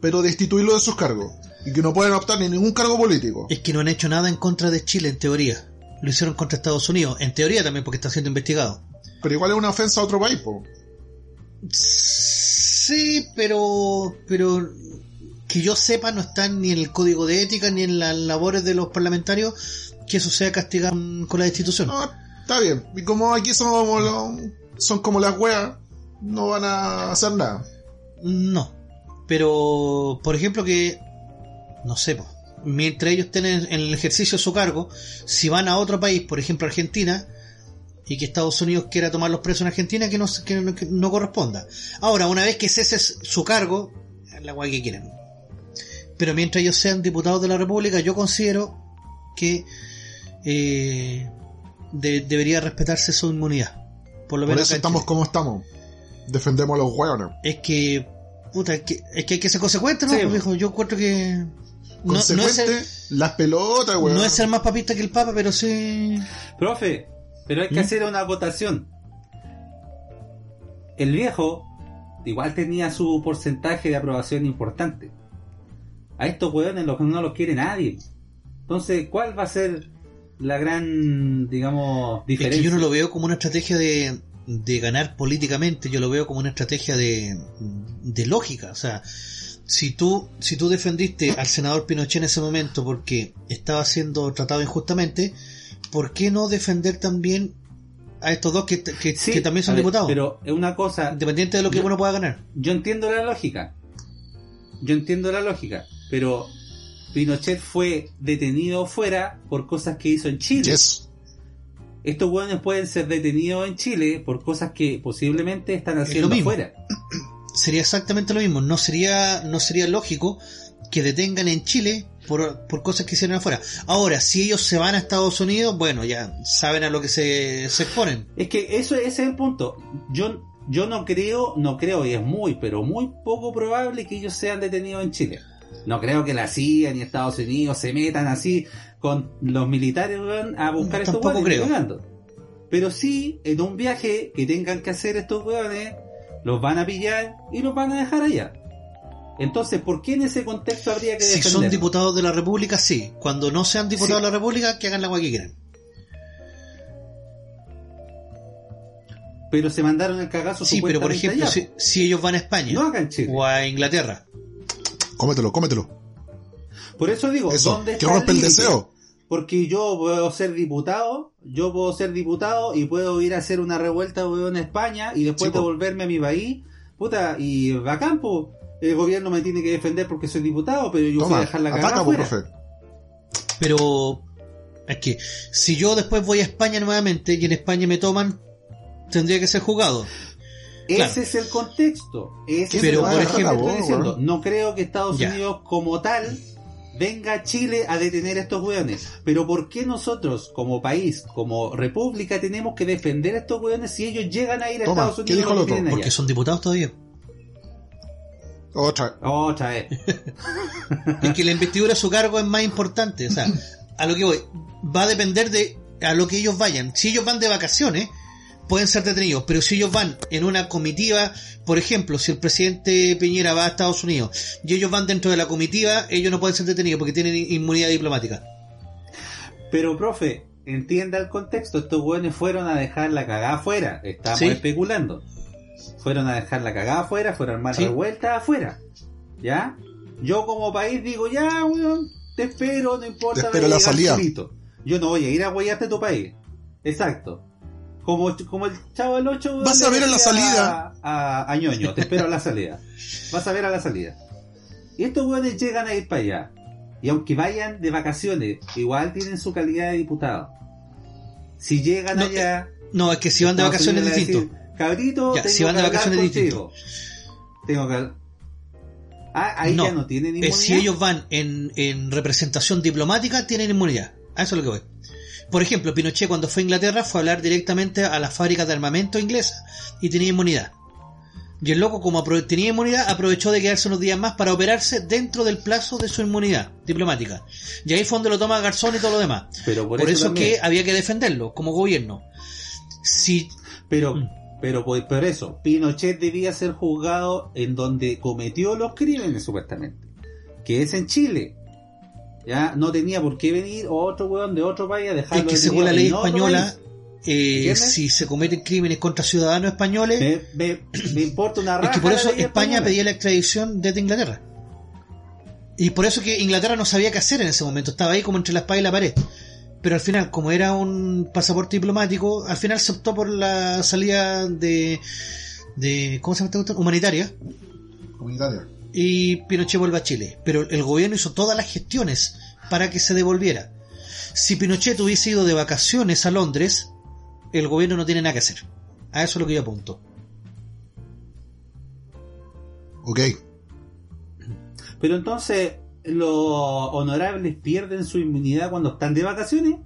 Pero destituirlo de sus cargos. Y que no pueden optar ni ningún cargo político. Es que no han hecho nada en contra de Chile, en teoría. Lo hicieron contra Estados Unidos. En teoría también, porque está siendo investigado. Pero igual es una ofensa a otro país, po. Sí, pero. Pero. Que yo sepa, no están ni en el código de ética ni en las labores de los parlamentarios que eso sea castigado con la destitución. No, está bien. Y como aquí son como, lo- son como las weas, no van a hacer nada. No. Pero, por ejemplo, que. No sé, mientras ellos estén en, el ejercicio de su cargo, si van a otro país, por ejemplo Argentina, y que Estados Unidos quiera tomar los presos en Argentina, que no, que no, que no corresponda. Ahora, una vez que cese su cargo, la guay que quieran. Pero mientras ellos sean diputados de la República, yo considero que eh, de- debería respetarse su inmunidad. Por lo Por menos eso estamos como estamos. Defendemos a los weones. Es que, puta, es que, es que hay que ser consecuente, ¿no? Sí. Pues, viejo, yo encuentro que. No, no es Consecuente, ser, las pelotas, weón. no es ser más papista que el Papa, pero sí. Profe, pero hay que ¿Mm? hacer una votación. El viejo igual tenía su porcentaje de aprobación importante. A estos hueones los- no los quiere nadie. Entonces, ¿cuál va a ser la gran, digamos, Es diferencia? que yo no lo veo como una estrategia de, de ganar políticamente, yo lo veo como una estrategia de, de lógica. O sea, si tú, si tú defendiste al senador Pinochet en ese momento porque estaba siendo tratado injustamente, ¿por qué no defender también a estos dos que, que, Sí, que también son ver, diputados? Pero es una cosa, Independiente de lo que Yo- uno pueda ganar. yo entiendo la lógica. Yo entiendo la lógica, pero Pinochet fue detenido fuera por cosas que hizo en Chile. Yes. Estos hueones pueden ser detenidos en Chile por cosas que posiblemente están haciendo afuera. sería exactamente lo mismo. No sería, no sería lógico que detengan en Chile por, por cosas que hicieron afuera. Ahora, si ellos se van a Estados Unidos, bueno, ya saben a lo que se, se exponen. Es que eso ese es el punto. Yo, yo no creo, no creo, y es muy, pero muy poco probable que ellos sean detenidos en Chile. No creo que la CIA ni Estados Unidos se metan así con los militares weón, a buscar estos Tampoco hueones creo. cagando. Pero sí, en un viaje que tengan que hacer estos hueones, los van a pillar y los van a dejar allá. Entonces, ¿por qué en ese contexto habría que Si son diputados de la República, sí. Cuando no sean diputados Sí. de la República, que hagan la agua que quieran. Pero se mandaron el cagazo Sí, pero por ejemplo, si, si ellos van a España no o a Inglaterra, Cómetelo, cómetelo. Por eso digo, Eso, ¿dónde que está rompe el deseo. Porque yo puedo ser diputado, yo puedo ser diputado y puedo ir a hacer una revuelta en España y después po. devolverme a mi país. Puta, y bacán, po. El gobierno me tiene que defender porque soy diputado, pero yo voy a Toma, dejar la ataca, po, afuera. profe. pero es que si yo después voy a España nuevamente y en España me toman, tendría que ser juzgado. Ese Claro. es el contexto. Ese Pero, por ejemplo, diciendo. No creo que Estados Ya. Unidos como tal venga a Chile a detener a estos weones. Pero ¿por qué nosotros como país, como república, tenemos que defender a estos weones si ellos llegan a ir a Toma, Estados ¿qué Unidos? dijo otro? tienen allá? Porque son diputados todavía. Otra. Otra vez. Es que la investidura a su cargo es más importante. O sea, a lo que voy, va a depender de a lo que ellos vayan. Si ellos van de vacaciones, pueden ser detenidos. Pero si ellos van en una comitiva, por ejemplo, si el presidente Piñera va a Estados Unidos y ellos van dentro de la comitiva, ellos no pueden ser detenidos porque tienen inmunidad diplomática. Pero, profe, entienda el contexto. Estos weones fueron a dejar la cagada afuera. Estamos Sí. especulando. Fueron a dejar la cagada afuera, fueron a armar Sí. revueltas afuera. ¿Ya? Yo como país digo, ya, weón, te espero, no importa. Te espero la salida. Yo no voy a ir a guayarte a tu país. Exacto. Como, como el chavo del 8. Vas a ver a la salida. A, a ñoño, te espero a la salida. Vas a ver a la salida. Y estos weones llegan a ir para allá. Y aunque vayan de vacaciones, igual tienen su calidad de diputado. Si llegan No, allá. No, es que si van de vacaciones es a distinto. Cabrito, Ya, tengo si van de que vacaciones es contigo. Tengo que. Ah, ahí No, ya no tienen inmunidad. Eh, si ellos van en, en representación diplomática, tienen inmunidad. A eso es lo que voy. Por ejemplo, Pinochet cuando fue a Inglaterra fue a hablar directamente a las fábricas de armamento inglesas y tenía inmunidad. Y el loco, como tenía inmunidad, aprovechó de quedarse unos días más para operarse dentro del plazo de su inmunidad diplomática. Y ahí fue donde lo toma Garzón y todo lo demás. Pero por, Por, eso, que había que defenderlo como gobierno. Si Pero, Mm. pero por, por eso, Pinochet debía ser juzgado en donde cometió los crímenes, supuestamente. Que es en Chile. Ya no tenía por qué venir otro weón de otro país a dejarlo es que según la ley española, eh, si se cometen crímenes contra ciudadanos españoles, Me, me- me importa una raja. Es que por eso España española. pedía la extradición desde Inglaterra. Y por eso que Inglaterra no sabía qué hacer en ese momento, estaba ahí como entre la espada y la pared. Pero al final, como era un pasaporte diplomático, al final se optó por la salida de, de ¿cómo se llama esta cuestión? Humanitaria. Y Pinochet vuelve a Chile. Pero el gobierno hizo todas las gestiones para que se devolviera. Si Pinochet hubiese ido de vacaciones a Londres, el gobierno no tiene nada que hacer. A eso es lo que yo apunto. Ok. Pero entonces, ¿los honorables pierden su inmunidad cuando están de vacaciones?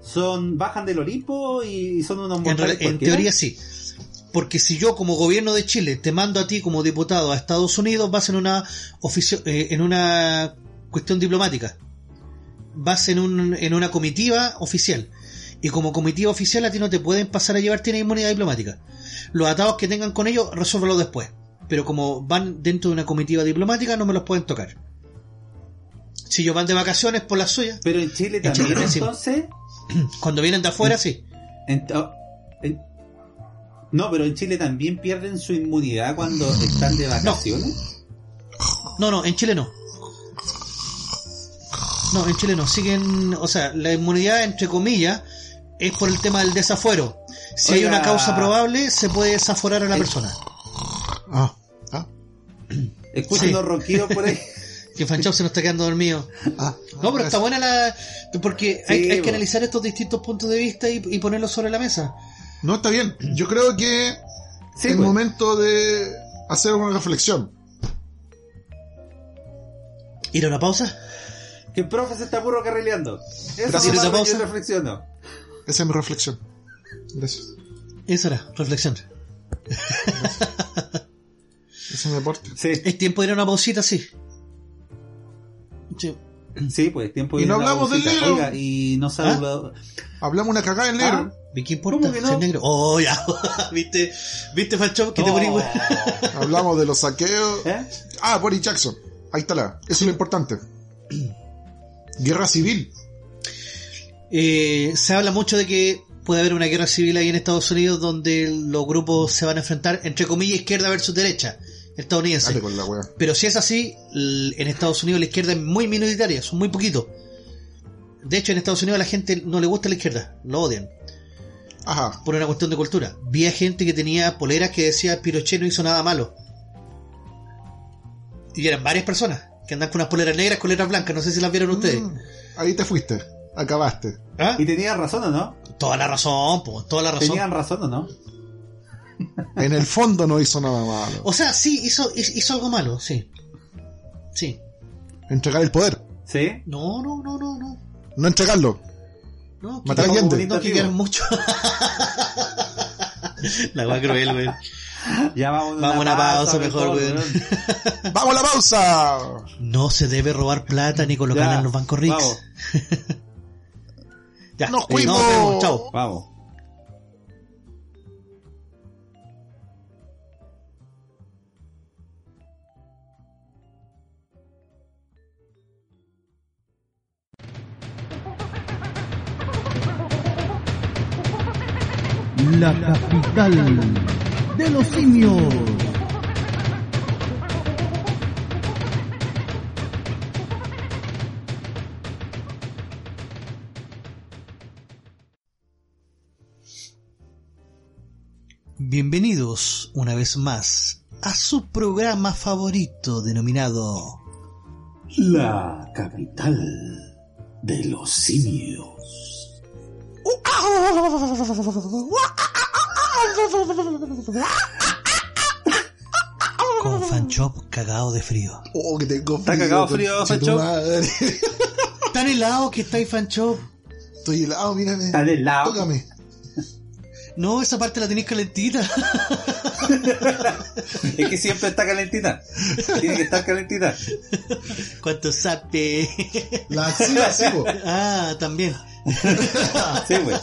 ¿Son bajan del Olimpo y son unos En, en teoría sí. Porque si yo como gobierno de Chile te mando a ti como diputado a Estados Unidos, vas en una oficio- eh, en una cuestión diplomática. Vas en, un, en una comitiva oficial. Y como comitiva oficial a ti no te pueden pasar a llevar, tienes inmunidad diplomática. Los atados que tengan con ellos, resuélvelo después. Pero como van dentro de una comitiva diplomática, no me los pueden tocar. Si ellos van de vacaciones por las suyas, Pero en Chile En también, Chile, entonces... cuando vienen de afuera, sí. En- oh, en- no, pero en Chile también pierden su inmunidad cuando están de vacaciones. No, no, en Chile no. No, en Chile no. Siguen, o sea, la inmunidad, entre comillas, es por el tema del desafuero. Si hay una causa probable, se puede desaforar a la persona. Ah. Ah. Escuchen Sí. los ronquidos por ahí. Que Fanchao se nos está quedando dormido. Ah. No, pero está buena la... Porque hay, Sí, hay que analizar estos distintos puntos de vista y, y ponerlos sobre la mesa. No, está bien. Yo creo que Sí, es pues. momento de hacer una reflexión. ¿Ir a una pausa? Que el profe se está puro carrileando. Gracias. es lo ¿Pausa? que yo reflexiono. Esa es mi reflexión. Gracias. Eso era, reflexión. Ese es mi aporte. Sí, Es tiempo de ir a una pausita, sí. Sí. sí, pues tiempo Y no hablamos del negro. Oiga, y no saludado. Hablamos una cagada en negro. ¿Y qué importa? ¿Cómo que no? Negro. Oh, ya. ¿Viste? ¿Viste, Fanchao? Que te? Hablamos de los saqueos. ¿Eh? Ah, Boris Jackson. Ahí está la. Eso es lo importante. Guerra civil. Eh, se habla mucho de que puede haber una guerra civil ahí en Estados Unidos donde los grupos se van a enfrentar, entre comillas, izquierda versus derecha estadounidense. Dale con la wea. Pero si es así, en Estados Unidos la izquierda es muy minoritaria, son muy poquitos. De hecho, en Estados Unidos a la gente no le gusta la izquierda, lo odian, Ajá. por una cuestión de cultura. Vi a gente que tenía poleras que decía Pinochet no hizo nada malo. Y eran varias personas que andan con unas poleras negras con letras blancas, no sé si las vieron ustedes. Mm, ahí te fuiste. Acabaste. ¿Ah? ¿Y tenían razón o no? Toda la razón, po, toda la razón. ¿Tenían razón o no? En el fondo no hizo nada malo. O sea, sí, hizo, hizo algo malo, sí. Sí. Entregar el poder. ¿Sí? No, no, no, no, no. No entregarlo. No, Matar a Allende. No, que quieran mucho. La va cruel, güey. Ya vamos, Vamos a una pausa mejor, weón. ¡Vamos a la pausa! No se debe robar plata ni colocarla en los bancos ricos. Ya, ¡Nos eh, fuimos! chao. vamos. la capital de los simios. Bienvenidos una vez más a su programa favorito denominado La capital de los simios con Fanchop cagado de frío. Oh, que tengo ¿Está cagado frío, madre. Tan helado que estáis Fanchop. Estoy helado, mírame. Está del lado. Tócame. No, esa parte la tenéis calentita. Es que siempre está calentita. Tiene que estar calentita. ¿Cuánto sabe? La axila, sí, po. ah, también. Sí, pues.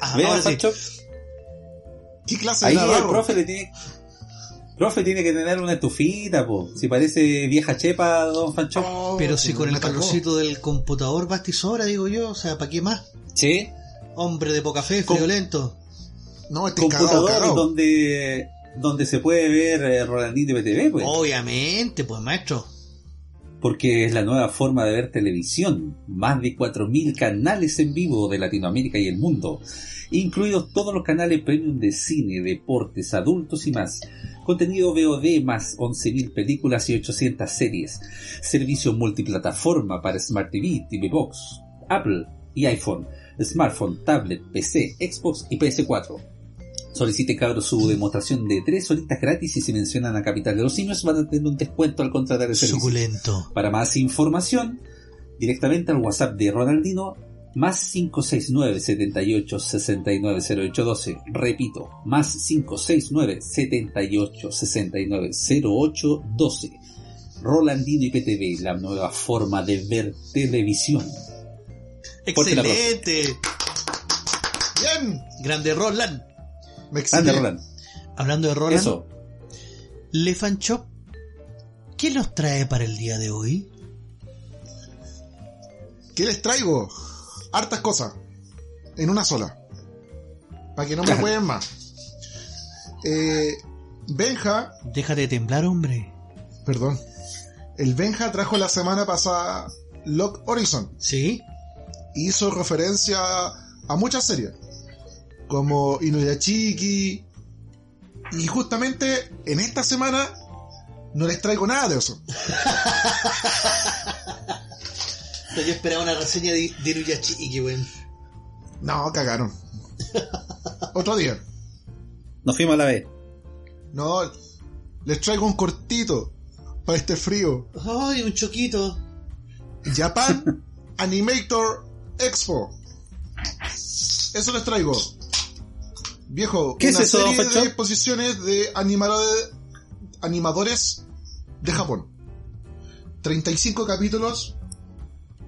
Ah, Vean, ahora sí. Pancho, ¿Qué clase de ahí el navarro? profe le tiene... Profe tiene que tener una estufita, po. Si parece vieja chepa, don Fancho. Oh, Pero si con el calorcito del computador basta y sobra, digo yo, o sea, ¿para qué más? Sí. Hombre de poca fe, friolento. No, este Computador cagado. donde donde se puede ver eh, Rolandino PTV, pues. Obviamente, pues maestro. Porque es la nueva forma de ver televisión. Más de 4.000 canales en vivo de Latinoamérica y el mundo. Incluidos todos los canales premium de cine, deportes, adultos y más. Contenido VOD más 11.000 películas y 800 series. Servicio multiplataforma para Smart TV, TV Box, Apple y iPhone. Smartphone, tablet, PC, Xbox y PS4. Solicite cabros su demostración de 3 horitas gratis y si mencionan a Capital de los Simios van a tener un descuento al contratar el servicio. Suculento. Para más información, directamente al WhatsApp de Ronaldino, más 569 78 69 0812. Repito, más 569 78 69 0812. Rolandino IPTV, la nueva forma de ver televisión. Excelente. Bien. Grande Roland. Me excité. Ande, Roland. Hablando de Roland, Eso. Le Fanchop, ¿qué nos trae para el día de hoy? ¿Qué les traigo? Hartas cosas. En una sola. Para que no me pueden más. Eh, Benja, Déjate de temblar, hombre. perdón. El Benja trajo la semana pasada Lock Horizon. ¿Sí? Hizo referencia a muchas series, como Inuyachiki, y justamente en esta semana no les traigo nada de eso. Yo esperaba una reseña de, de Inuyachiki, weón. No, cagaron. Otro día. Nos fuimos a la vez. No, les traigo un cortito para este frío. Ay, un choquito. Japan Animator Expo. Eso les traigo. Viejo, ¿Qué es una eso, serie Facho? de exposiciones de animadores, animadores de Japón. 35 capítulos.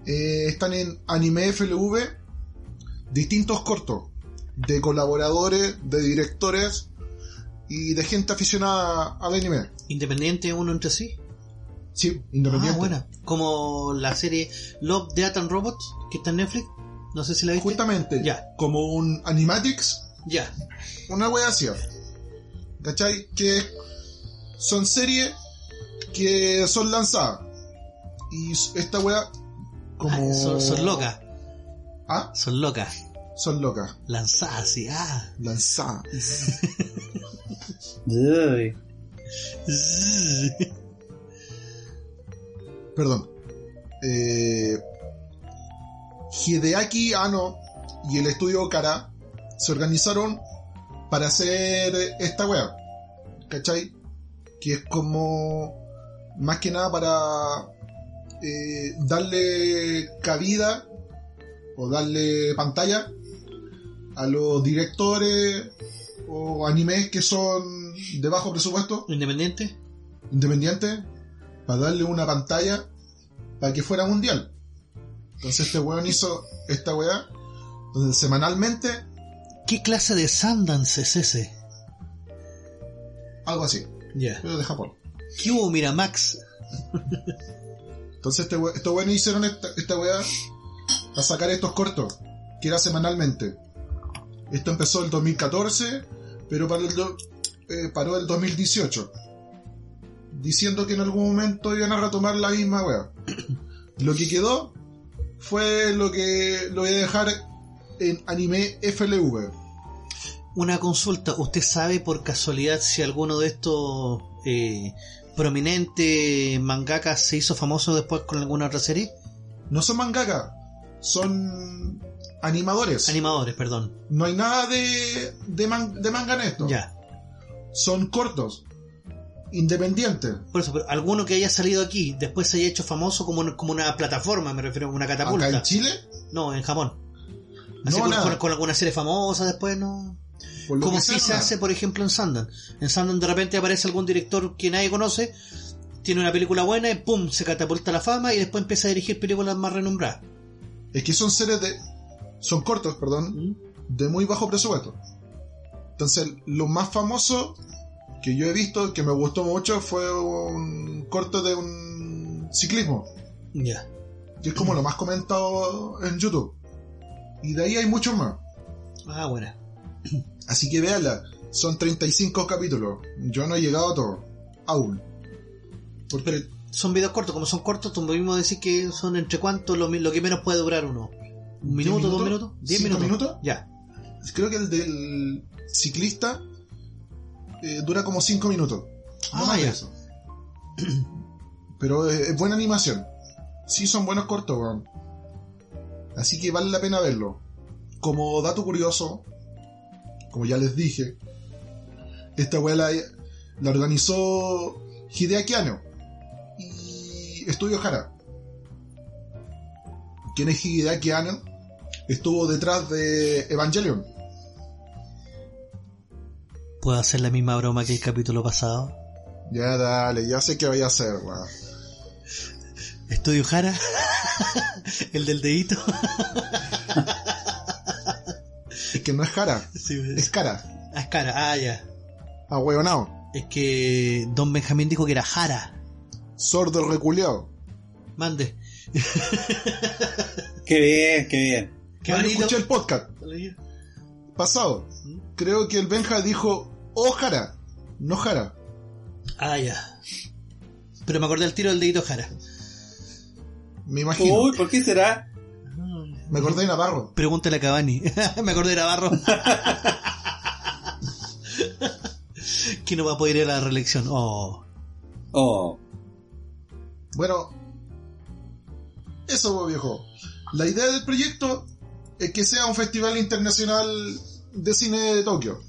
eh, están en Anime FLV. Distintos cortos. De colaboradores, de directores y de gente aficionada al anime. Independiente uno entre sí. Sí, independiente. Ah, buena. Como la serie Love, Death and Robots, que está en Netflix. No sé si la viste. Justamente, Ya. como un Animatics, Ya. una wea así. ¿Cachai? Que son series que son lanzadas. Y esta wea, como. Ah, son, son locas. Ah, Son locas. son locas. Lanzadas, sí. Ah. Lanzadas. Uy. Perdón. Eh, Hideaki Anno y el estudio Kara se organizaron para hacer esta wea. ¿Cachai? Que es como. Más que nada para. eh, darle cabida o darle pantalla a los directores o animes que son de bajo presupuesto Independiente. independiente para darle una pantalla para que fuera mundial. Entonces este weón hizo esta weá donde semanalmente, ¿Qué clase de Sundance es ese? algo así, Ya. pero de Japón. ¿Qué hubo, Miramax? Entonces este we- estos weones hicieron esta, esta weá para sacar estos cortos, que era semanalmente. Esto empezó el 2014, pero para el eh, paró el 2018. Diciendo que en algún momento iban a retomar la misma weá. Lo que quedó fue lo que lo voy a dejar en anime FLV. Una consulta, ¿usted sabe por casualidad si alguno de estos eh, prominentes mangakas se hizo famoso después con alguna otra serie? No son mangaka, son animadores. Animadores, perdón. no hay nada de, de, man- de manga en esto. Ya. Son cortos, independientes. Por eso, pero alguno que haya salido aquí, después se haya hecho famoso como, una- como una plataforma, me refiero, como una catapulta. Acá en Chile, No, en Japón. Así No, con, con- con alguna serie famosa después, ¿no? Como si se hace, por ejemplo, en Sundance. En Sundance de repente aparece algún director que nadie conoce, tiene una película buena y pum, se catapulta a la fama y después empieza a dirigir películas más renombradas. Es que son series de. Son cortos, perdón, de muy bajo presupuesto. Entonces, lo más famoso que yo he visto, que me gustó mucho, fue un corto de un ciclismo. Ya. Que es como lo más comentado en YouTube. Y de ahí hay muchos más. Ah, buena. Así que véanla. Son 35 capítulos. Yo no he llegado a todo. Aún. Porque Son videos cortos, como son cortos, tú mismo decís que son entre cuánto lo, lo que menos puede durar uno. ¿Un ¿Diez minuto, dos minutos? ¿Diez ¿Cinco minutos? minutos? Ya. creo que el del ciclista eh, dura como 5 minutos. No Ah, más de eso. Pero es, buena animación. Sí, son buenos cortos, weón. Así que vale la pena verlo. Como dato curioso, como ya les dije, esta weá la, la organizó Hideaki Anno y Estudio Hara. ¿Quién es Hideaki Anno? Estuvo detrás de Evangelion. ¿Puedo hacer la misma broma que el capítulo pasado? Ya dale, ya sé qué voy a hacer, weón. Estudio Jara, el del dedito. Es que no es Jara, Sí, es cara. ah, es cara, ah, ya. Ah, weonao. Es que Don Benjamín dijo que era Jara. Sordo reculeado. Mande. Qué bien, qué bien. Qué Ah, escuché el podcast pasado. Creo que el Benja dijo oh Jara, no Jara. Ah, ya. Pero me acordé al tiro del dedito Jara. Me imagino. Uy, ¿por qué será? Me acordé de Navarro. Pregúntale a Cavani. me acordé de Navarro. que no va a poder ir a la reelección. Oh. Oh, Bueno, eso, viejo. La idea del proyecto es que sea un festival internacional de cine de Tokio.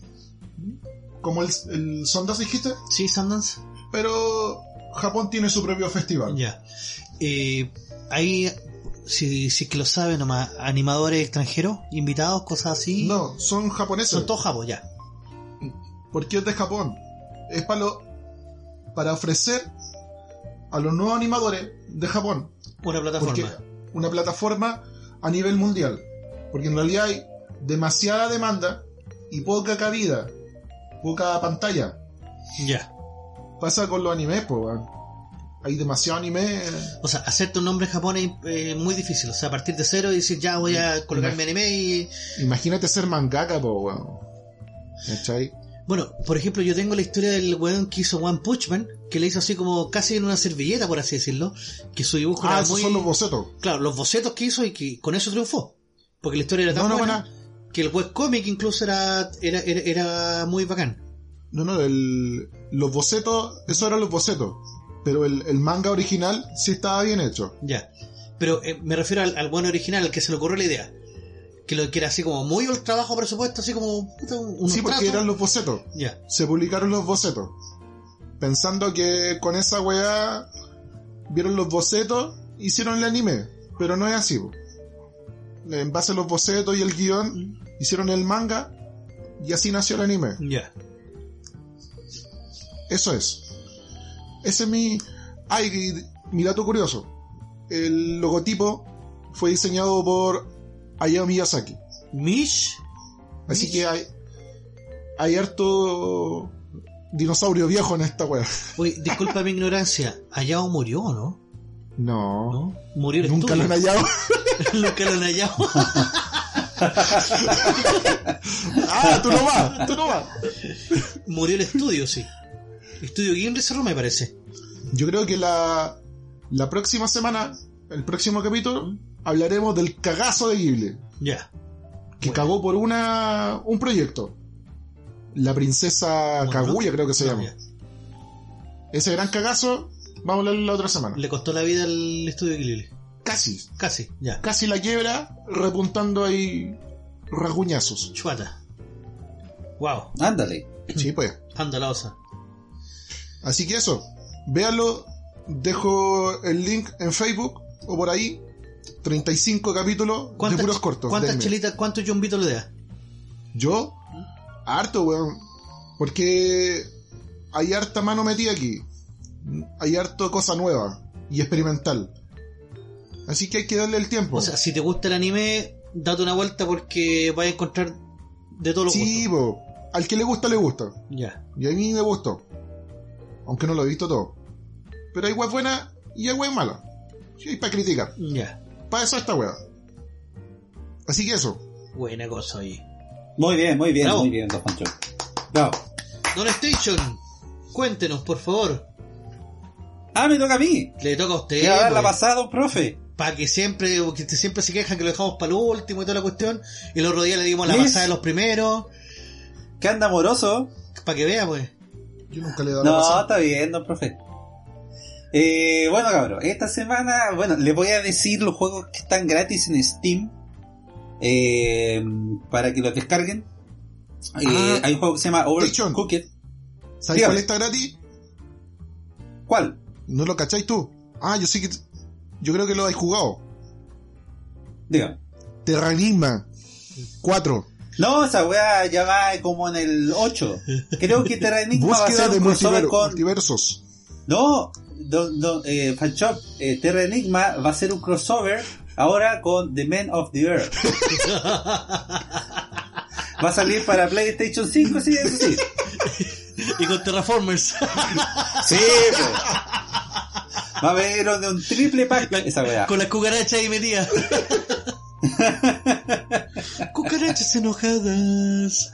Como el, el Sundance dijiste, ¿Sí, Sundance? pero Japón tiene su propio festival. Ya. Eh, ahí, si, si es que lo sabe nomás, animadores extranjeros, invitados, cosas así. No, son japoneses. Son todos japos, ya. porque es de Japón. Es para, lo- para ofrecer a los nuevos animadores de Japón Una plataforma. porque una plataforma a nivel mundial. Porque en realidad hay demasiada demanda y poca cabida, poca pantalla. Ya. Pasa con los animes, pues. Hay demasiado anime. O sea, hacerte un nombre en Japón es eh, muy difícil. O sea, a partir de cero y decir, ya voy a colocar mi anime y... Imagínate ser mangaka, pues, weón. ¿Cachai? Bueno, por ejemplo, yo tengo la historia del weón que hizo One Punch Man, que le hizo así como casi en una servilleta, por así decirlo, que su dibujo Ah, era esos muy... son los bocetos. Claro, los bocetos que hizo y que con eso triunfó. Porque la historia era tan No, no, buena buena. Que el webcomic incluso era, era, era, era muy bacán. No, no, el, los bocetos, eso eran los bocetos. Pero el, el manga original sí estaba bien hecho. Ya. Pero eh, me refiero al, al bueno original, al que se le ocurrió la idea. Que lo que era así como muy ultra bajo presupuesto, así como unos sí, porque trazos. eran los bocetos. Ya. Se publicaron los bocetos. Pensando que con esa weá vieron los bocetos, hicieron el anime. Pero no es así. En base a los bocetos y el guion, hicieron el manga y así nació el anime. Ya. Eso es. Ese es mi... Ay, mi dato curioso. El logotipo fue diseñado por Hayao Miyazaki. Mish. Así Mish. que hay, hay harto dinosaurio viejo en esta wea. Oye, disculpa mi ignorancia. Hayao murió, ¿o ¿no? No. ¿No? Murió el Nunca lo han hallado. Nunca lo han hallado. ah, tú no vas, tú no vas. murió el estudio, sí. Estudio Ghibli cerró, me parece. Yo creo que la, la próxima semana, el próximo capítulo, hablaremos del cagazo de Ghibli. Ya. Que Bueno. cagó por una un proyecto. La princesa Mononoke. Kaguya creo que se llama. Ese gran cagazo, vamos a la otra semana. Le costó la vida al estudio Ghibli. Casi, Casi, ya. casi la quiebra, repuntando ahí rasguñazos. Chuata. Wow. Ándale. Sí, pues. Anda la osa. Así que eso, véanlo, dejo el link en Facebook o por ahí. 35 capítulos de ¿Cuántas, puros cortos. ¿cuántas denme. chelitas, cuántos Jumbito le da? Yo, harto, weón. Porque hay harta mano metida aquí. Hay harto cosa nueva y experimental. Así que hay que darle el tiempo. O sea, si te gusta el anime, date una vuelta porque vas a encontrar de todos los sí, gustos. po. al que le gusta, le gusta. Ya. Y a mí me gustó. Aunque no lo he visto todo. Pero hay web buena y hay web mala. Sí, para criticar. Ya. Para eso esta wea. Así que eso. Buena cosa ahí. Muy bien, muy bien, Bravo. muy bien, Don Pancho. Bravo. Don Station, cuéntenos, por favor. Ah, me toca a mí. Le toca a usted. Quiero dar la pues, pasada, don profe. Para que siempre, que te- siempre se quejan que lo dejamos para lo último y toda la cuestión. Y el otro día le dimos la pasada de los primeros. Que anda amoroso. Para que vea, pues. Yo nunca le he dado la No, pasada. está bien, don profe. Eh, bueno, cabrón, esta semana, bueno, les voy a decir los juegos que están gratis en Steam eh, para que los descarguen. Eh, Ah. hay un juego que se llama. Overcooked. ¿Sabes cuál está gratis? ¿Cuál? ¿No lo cacháis tú? Ah, yo sí que. Yo creo que lo has jugado. Dígame. Terranigma 4. No, esa weá ya va como en el 8. Creo que Terra Enigma va a ser de un crossover multiver- con... multiversos. No, don, don, eh, Fanchop, eh, Terra Enigma va a ser un crossover ahora con The Men of the Earth. Va a salir para PlayStation 5, sí, eso sí. y con Terraformers. Sí, pues. Va a haber un, un triple pack esa weá. con las cucarachas ahí metidas. cucarachas enojadas.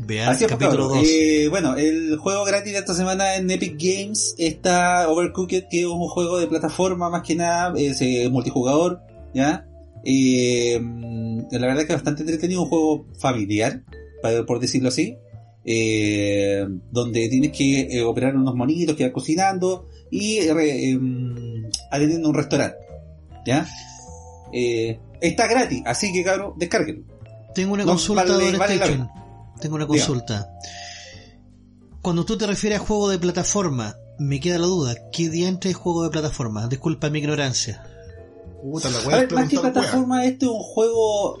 Vean Así es, pues, capítulo cabrón. 2. Eh, bueno, el juego gratis de esta semana en Epic Games está Overcooked, que es un juego de plataforma más que nada, es eh, multijugador, ¿ya? Eh, la verdad que es bastante entretenido, un juego familiar, por decirlo así, eh, donde tienes que eh, operar unos monitos que van cocinando y eh, re- atendiendo un restaurante, ¿ya? Eh, está gratis, así que cabrón, descárguenlo. Tengo una no, consulta, vale- vale. Tengo una Diga. consulta. Cuando tú te refieres a juego de plataforma, me queda la duda. ¿Qué diantre es juego de plataforma? Disculpa mi ignorancia. Puta, la A ver, más que wea. plataforma, este es un juego,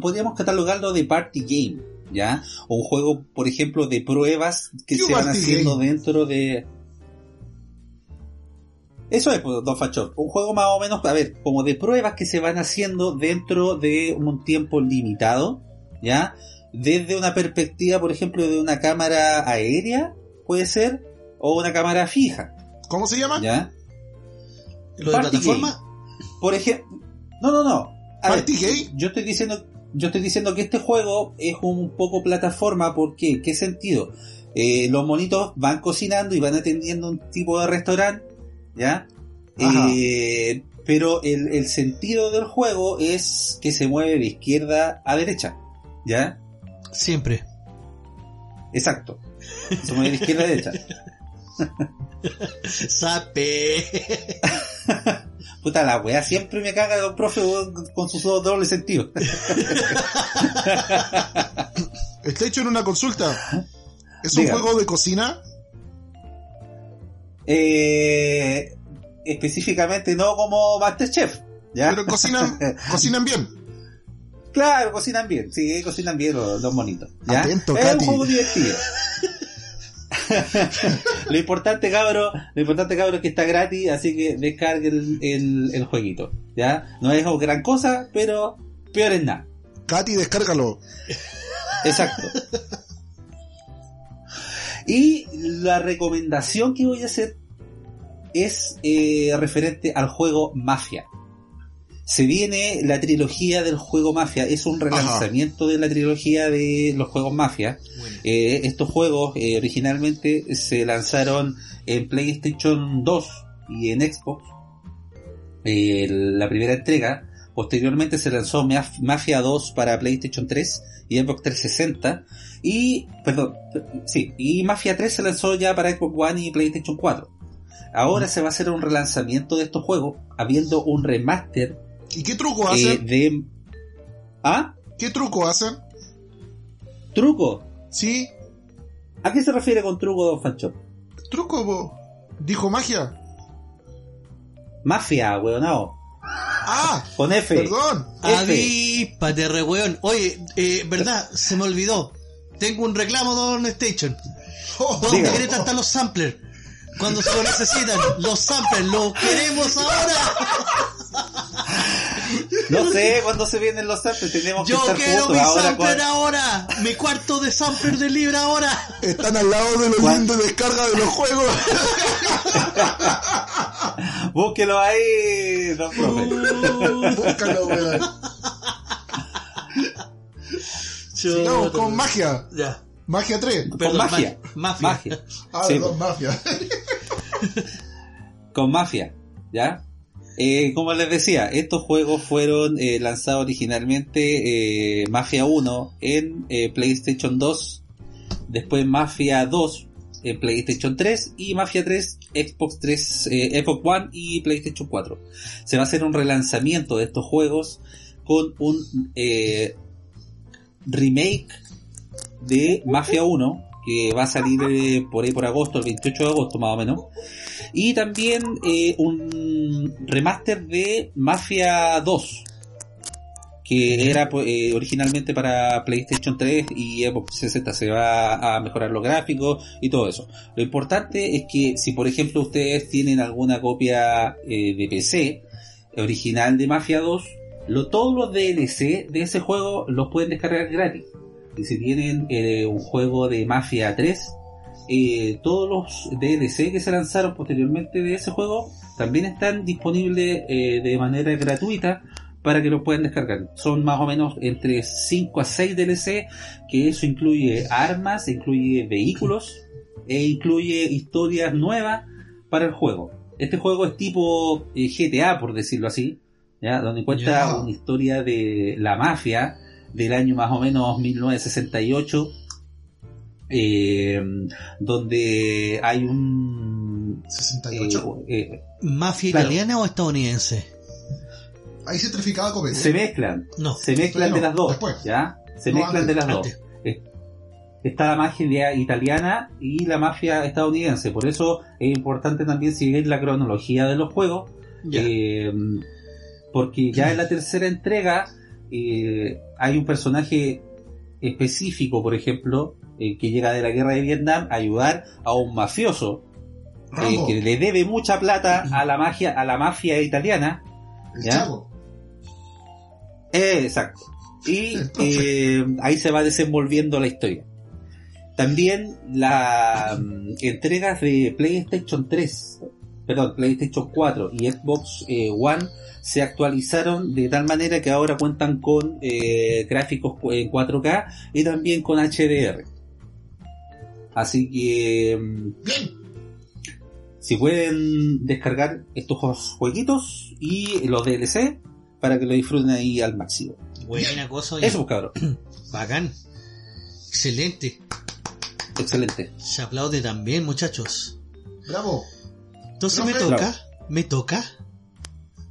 podríamos catalogarlo de party game, ¿ya? O un juego, por ejemplo, de pruebas que ¿Qué se van haciendo game? dentro de... Eso es, pues, Don Fachón. Un juego más o menos, a ver, como de pruebas que se van haciendo dentro de un tiempo limitado, ¿ya? Desde una perspectiva, por ejemplo, de una cámara aérea, puede ser, o una cámara fija, ¿Cómo se llama? ¿ya? ¿Lo de plataforma? Por ejemplo, no, no, no. A ¿Party ver, gay? Yo estoy diciendo, yo estoy diciendo que este juego es un poco plataforma. ¿Por qué? ¿Qué sentido? Eh, los monitos van cocinando y van atendiendo un tipo de restaurante, ¿ya? Eh, pero el, el sentido del juego es que se mueve de izquierda a derecha, ¿ya? Siempre. Exacto. Se mueve de izquierda a derecha. Sape. Puta la wea, siempre me caga el profe weón, con sus dos dobles sentidos. Está hecho en una consulta. ¿Es Diga. un juego de cocina? Eh, específicamente no como Masterchef, ¿ya? Pero cocinan, cocinan bien. Claro, cocinan bien, sí, cocinan bien los, los monitos, ¿ya? Atento, es Katy. un juego divertido. lo importante, cabro, lo importante, cabro, es que está gratis, así que descarguen el, el, el jueguito, ¿ya? No es gran cosa, pero peor es nada. Katy, descárgalo. Exacto. Y la recomendación que voy a hacer es eh, referente al juego Mafia. Se viene la trilogía del juego Mafia, es un relanzamiento de la trilogía de los juegos Mafia. Eh, estos juegos eh, originalmente se lanzaron en PlayStation 2 y en Xbox. Eh, la primera entrega Posteriormente se lanzó Maf- Mafia 2 para PlayStation 3 y Xbox 360. Y, perdón, sí, y Mafia 3 se lanzó ya para Xbox One y PlayStation 4. Ahora se va a hacer un relanzamiento de estos juegos, habiendo un remaster ¿Y qué truco eh, hacen? de... ¿Ah? ¿Qué truco hacen? ¿Truco? Sí, ¿A qué se refiere con truco, Don Fancho? truco, po. Dijo magia. Mafia, weonao. Ah, Con F. perdón. F. Avíspate, re weón. Oye, eh, verdad, se me olvidó. Tengo un reclamo, Don Station. Oh, ¿Dónde. Greta están los samplers? Cuando se lo necesitan, los samplers, los queremos ahora. No sé cuándo se vienen los samples, tenemos que Yo estar quiero juntos mi ahora. sampler ahora. Mi cuarto de sampler de libre ahora. Están al lado de los links de descarga de los juegos. Búsquelo ahí, don profe. Búscalo, weón. Sigamos con magia. Ya. Magia 3. Perdón, magia. ma- Mafia. Magia. Ah, Sí, perdón, magia. Con Mafia, ¿ya? Eh, como les decía, estos juegos fueron eh, lanzados originalmente eh, Mafia 1 en eh, PlayStation 2, después Mafia 2 en PlayStation 3 y Mafia 3 Xbox 3, eh, Xbox One y PlayStation 4. Se va a hacer un relanzamiento de estos juegos con un remake de Mafia 1 que va a salir por ahí por agosto, el 28 de agosto más o menos. Y también eh, un remaster de Mafia 2, que era pues, eh, originalmente para PlayStation 3 y Xbox 360. Se va a mejorar los gráficos y todo eso. Lo importante es que si por ejemplo ustedes tienen alguna copia eh, de PC original de Mafia 2, lo, todos los DLC de ese juego los pueden descargar gratis. Y si tienen eh, un juego de Mafia 3, eh, todos los DLC que se lanzaron posteriormente de ese juego también están disponibles eh, de manera gratuita para que lo puedan descargar. Son más o menos entre 5 a 6 DLC, que eso incluye armas, incluye vehículos e incluye historias nuevas para el juego. Este juego es tipo eh, GTA, por decirlo así, ¿ya? donde cuenta una historia de la mafia del año más o menos 1968 eh, donde hay un 68. eh, eh, ¿Mafia Claro. italiana o estadounidense? Ahí se certificaba comedia. se mezclan No. se mezclan de las dos después. ya se No, mezclan de las dos Antes. Está la mafia italiana y la mafia estadounidense por eso es importante también seguir la cronología de los juegos. Eh, porque ya en la tercera entrega eh, hay un personaje específico, por ejemplo, eh, que llega de la guerra de Vietnam a ayudar a un mafioso eh, que le debe mucha plata a la magia, a la mafia italiana. el ¿ya? chavo. Eh, exacto. Y eh, ahí se va desenvolviendo la historia. También las entregas de PlayStation 3, perdón, PlayStation 4 y Xbox eh, One se actualizaron de tal manera que ahora cuentan con eh, gráficos en 4K y también con HDR. Así que mm, Bien. si pueden descargar estos jueguitos y los DLC para que lo disfruten ahí al máximo. Buena cosa, oye. Eso, pues, cabrón. Bacán. Excelente. Excelente. Se aplaude también, muchachos. Bravo. Entonces me toca, me toca,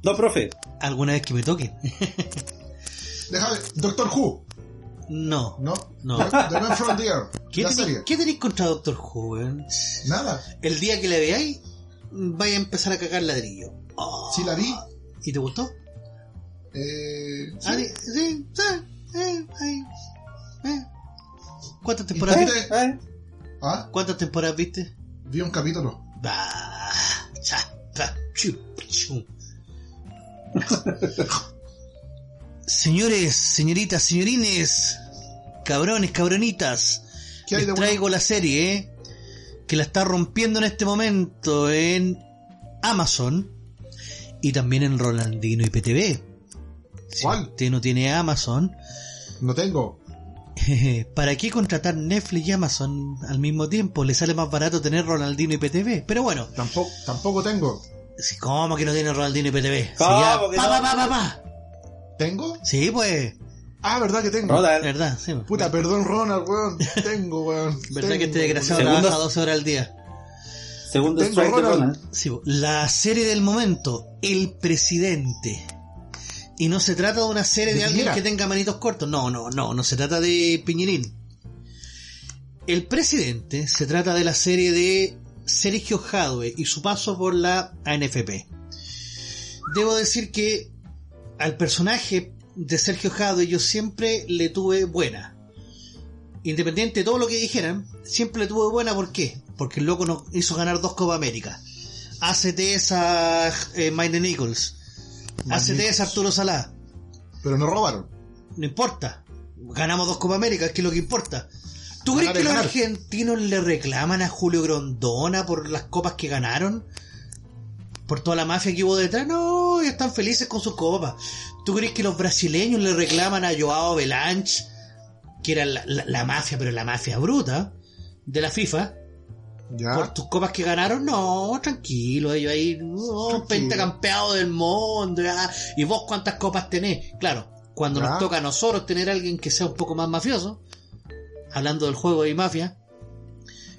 No, profe. alguna vez que me toque. Déjame. Doctor Who. No. ¿No? No. The, The Man from the Air. ¿Qué, tenéis- serie. ¿Qué tenéis contra Doctor Who, weón? Nada. El día que la veáis, vaya a empezar a cagar ladrillo. Oh. Sí la vi. ¿Y te gustó? Eh, sí. Ah, sí, sí, eh, eh. ¿Cuántas ¿Y temporadas viste? ¿Eh? Ah, ¿Cuántas temporadas viste? vi un capítulo. Bah, cha, pa, chu, chu. Señores, señoritas, señorines, cabrones, cabronitas, ¿Qué hay les bueno? traigo la serie eh, que la está rompiendo en este momento en Amazon y también en Rolandino y PTV. Si ¿Cuál? usted no tiene Amazon, No tengo. ¿para qué contratar Netflix y Amazon al mismo tiempo? Le sale más barato tener Ronaldino y PTV. Pero bueno, Tampoco, tampoco tengo. ¿Cómo que no tiene Ronaldino y PTV? Sí, ¿Cómo ya, que pa, no? pa, pa, pa, pa. ¿Tengo? Sí, pues. Ah, verdad que tengo. Rodal. Verdad, sí. pues. Puta, perdón, Ronald, weón. Tengo, weón. Verdad que este desgraciado Segundo- trabaja 12 horas al día. Segundo Tengo Ronald. Ronald. Sí, po. la serie del momento, El Presidente. Y no se trata de una serie de, ¿De alguien que tenga manitos cortos. No, no, no, no se trata de Piñerín. El Presidente se trata de la serie de Sergio Jadwe y su paso por la ANFP. Debo decir que al personaje de Sergio Jadwe yo siempre le tuve buena. Independiente de todo lo que dijeran, siempre le tuve buena, ¿por qué? Porque el loco nos hizo ganar dos Copa América. ACT es a eh, Mike Nichols. ACT es Arturo Salá. Pero no robaron. No importa. Ganamos dos Copa América, es que es lo que importa. ¿Tú crees que los argentinos le reclaman a Julio Grondona por las copas que ganaron? ¿Por toda la mafia que hubo detrás? No, ellos están felices con sus copas. ¿Tú crees que los brasileños le reclaman a Joao Belanche, que era la, la- la mafia, pero la mafia bruta, de la FIFA? Ya. por tus copas que ganaron, no, tranquilo, ellos ahí, no, pentacampeado del mundo, ya. y vos cuántas copas tenés. Claro, cuando Ya. nos toca a nosotros tener a alguien que sea un poco más mafioso, hablando del juego de mafia,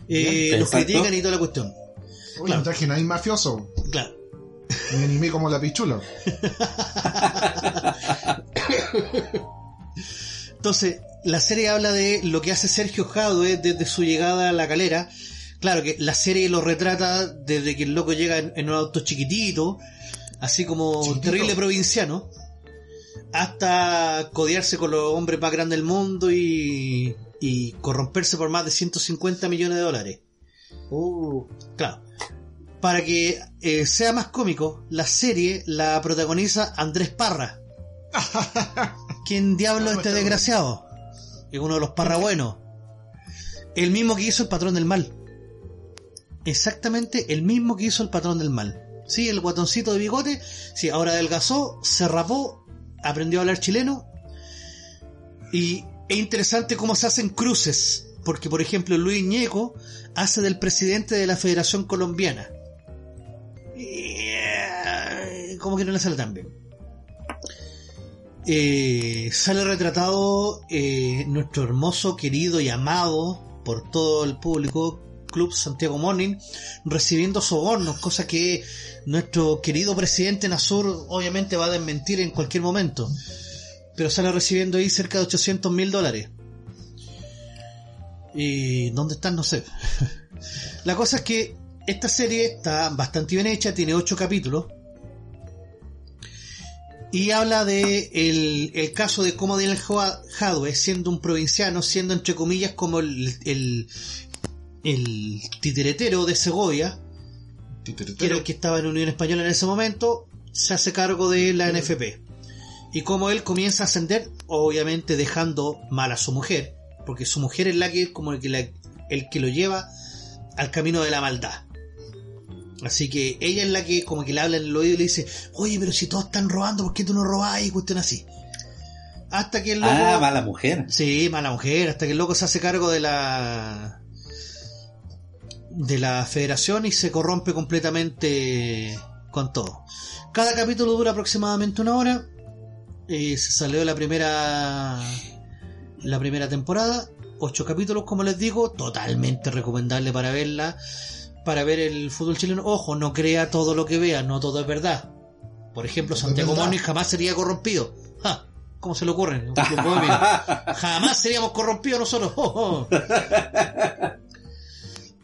eh, Bien, los critican y toda la cuestión. Oye, claro. no traje nadie mafioso. Claro. Me animé como la pichula. Entonces, la serie habla de lo que hace Sergio Jadwe desde su llegada a la calera. Claro que la serie lo retrata desde que el loco llega en, en un auto chiquitito, así como Chiquitito. terrible provinciano, hasta codearse con los hombres más grandes del mundo y, y corromperse por más de 150 millones de dólares. Uh, Claro. Para que eh, sea más cómico, la serie la protagoniza Andrés Parra. ¿Quién diablo es este desgraciado? Es uno de los Parra buenos. El mismo que hizo el patrón del mal. Exactamente el mismo que hizo el patrón del mal. Sí, el guatoncito de bigote. Sí, ahora adelgazó, se rapó, aprendió a hablar chileno. Y es interesante cómo se hacen cruces. Porque, por ejemplo, Luis Ñeco hace del presidente de la Federación Colombiana. Como que no le sale tan bien. Eh, sale retratado eh, nuestro hermoso, querido y amado por todo el público Club Santiago Morning recibiendo sobornos, cosa que nuestro querido presidente Nasur obviamente va a desmentir en cualquier momento. Pero sale recibiendo ahí cerca de 800 mil dólares. ¿Y dónde están? No sé. La cosa es que esta serie está bastante bien hecha, tiene 8 capítulos. Y habla de el, el caso de cómo Daniel Jadwe, siendo un provinciano, siendo entre comillas como el, el, el titiretero de Segovia, que era el que estaba en Unión Española en ese momento, se hace cargo de la NFP. Y como él comienza a ascender, obviamente dejando mal a su mujer, porque su mujer es la que es como el que, la- el que lo lleva al camino de la maldad. Así que ella es la que como que le habla en el oído y le dice, oye, pero si todos están robando, ¿por qué tú no robás? Y cuestión así. Hasta que el loco... Ah, mala mujer. Sí, mala mujer, hasta que el loco se hace cargo de la de la federación y se corrompe completamente con todo. Cada capítulo dura aproximadamente una hora. Eh, se salió la primera la primera temporada, ocho capítulos como les digo, totalmente recomendable para verla, para ver el fútbol chileno. Ojo, no crea todo lo que vea, no todo es verdad. Por ejemplo, Santiago. Moni jamás sería corrompido. Ja, ¿Cómo se le ocurre? Jamás seríamos corrompidos nosotros. Oh, oh.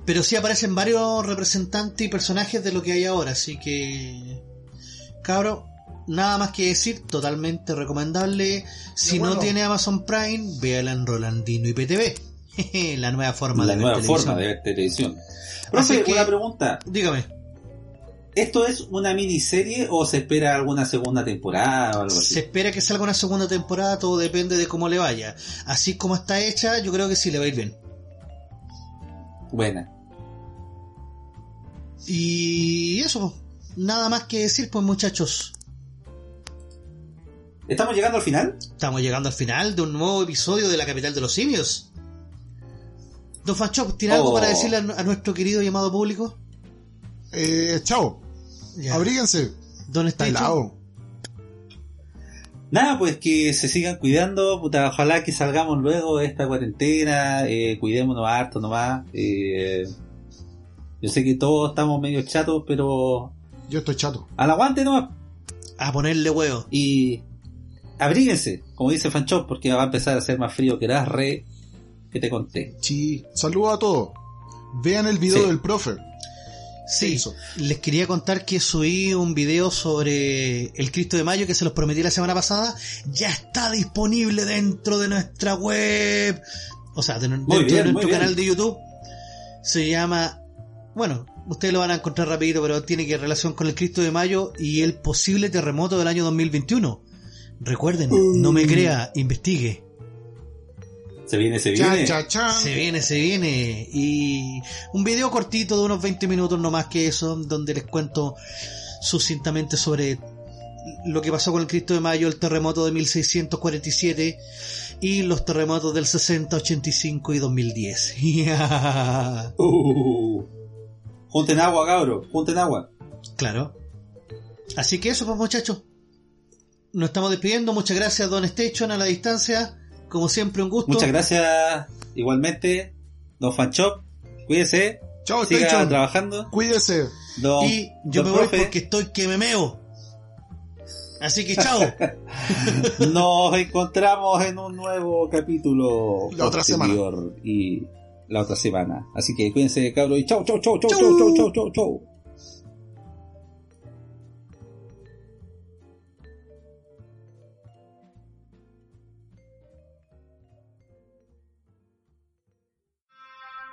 Pero sí aparecen varios representantes y personajes de lo que hay ahora, así que... Cabro, nada más que decir, totalmente recomendable. Si bueno. no tiene Amazon Prime, véala en Rolandino y PTV. la nueva forma la de ver nueva televisión. forma de ver televisión. Profe, que- una pregunta. Dígame, ¿Esto es una miniserie o se espera alguna segunda temporada o algo se así? espera que salga una segunda temporada, todo depende de cómo le vaya. Así como está hecha, yo creo que sí le va a ir bien. Buena. Y eso, nada más que decir, pues muchachos. ¿Estamos llegando al final? Estamos llegando al final de un nuevo episodio de La Capital de los Simios. Don Fanchop, ¿tiene algo Oh. para decirle a, a nuestro querido y amado público? Eh, chao. Ya. Abríguense. Don Está helado. Nada, pues que se sigan cuidando, puta, ojalá que salgamos luego de esta cuarentena, eh, cuidémonos harto nomás. Eh, yo sé que todos estamos medio chatos, pero Yo estoy chato. al aguante nomás. A ponerle huevo. Y abríguense, como dice Fanchop, porque va a empezar a hacer más frío que las re que te conté. Sí. Saludos a todos. Vean el video Sí. del profe. Sí, Eso. les quería contar que subí un video sobre el Cristo de Mayo que se los prometí la semana pasada. Ya está disponible dentro de nuestra web. O sea, de- dentro bien, de nuestro canal de YouTube. Se llama... Bueno, ustedes lo van a encontrar rapidito, pero tiene que relación con el Cristo de Mayo y el posible terremoto del año 2021. Recuerden, no me crea, investigue. Se viene, se viene. Se viene, se viene. Y un video cortito de unos 20 minutos, no más que eso, donde les cuento sucintamente sobre lo que pasó con el Cristo de Mayo, el terremoto de 1647 y los terremotos del 60, 85 y 2010. Uh, junten agua, cabro, junten agua. claro. Así que eso, pues muchachos nos estamos despidiendo. Muchas gracias, Don Station, a la distancia. Como siempre, un gusto. Muchas gracias, igualmente, Don Fanchop. Cuídese. Chao, Siga Station. trabajando. Cuídese. Y yo me voy porque estoy que me meo. Así que chao. Nos encontramos en un nuevo capítulo. La otra semana. Y la otra semana. Así que cuídense, cabros. Y chao, chao, chao, chao, chao, chao, chao, chao.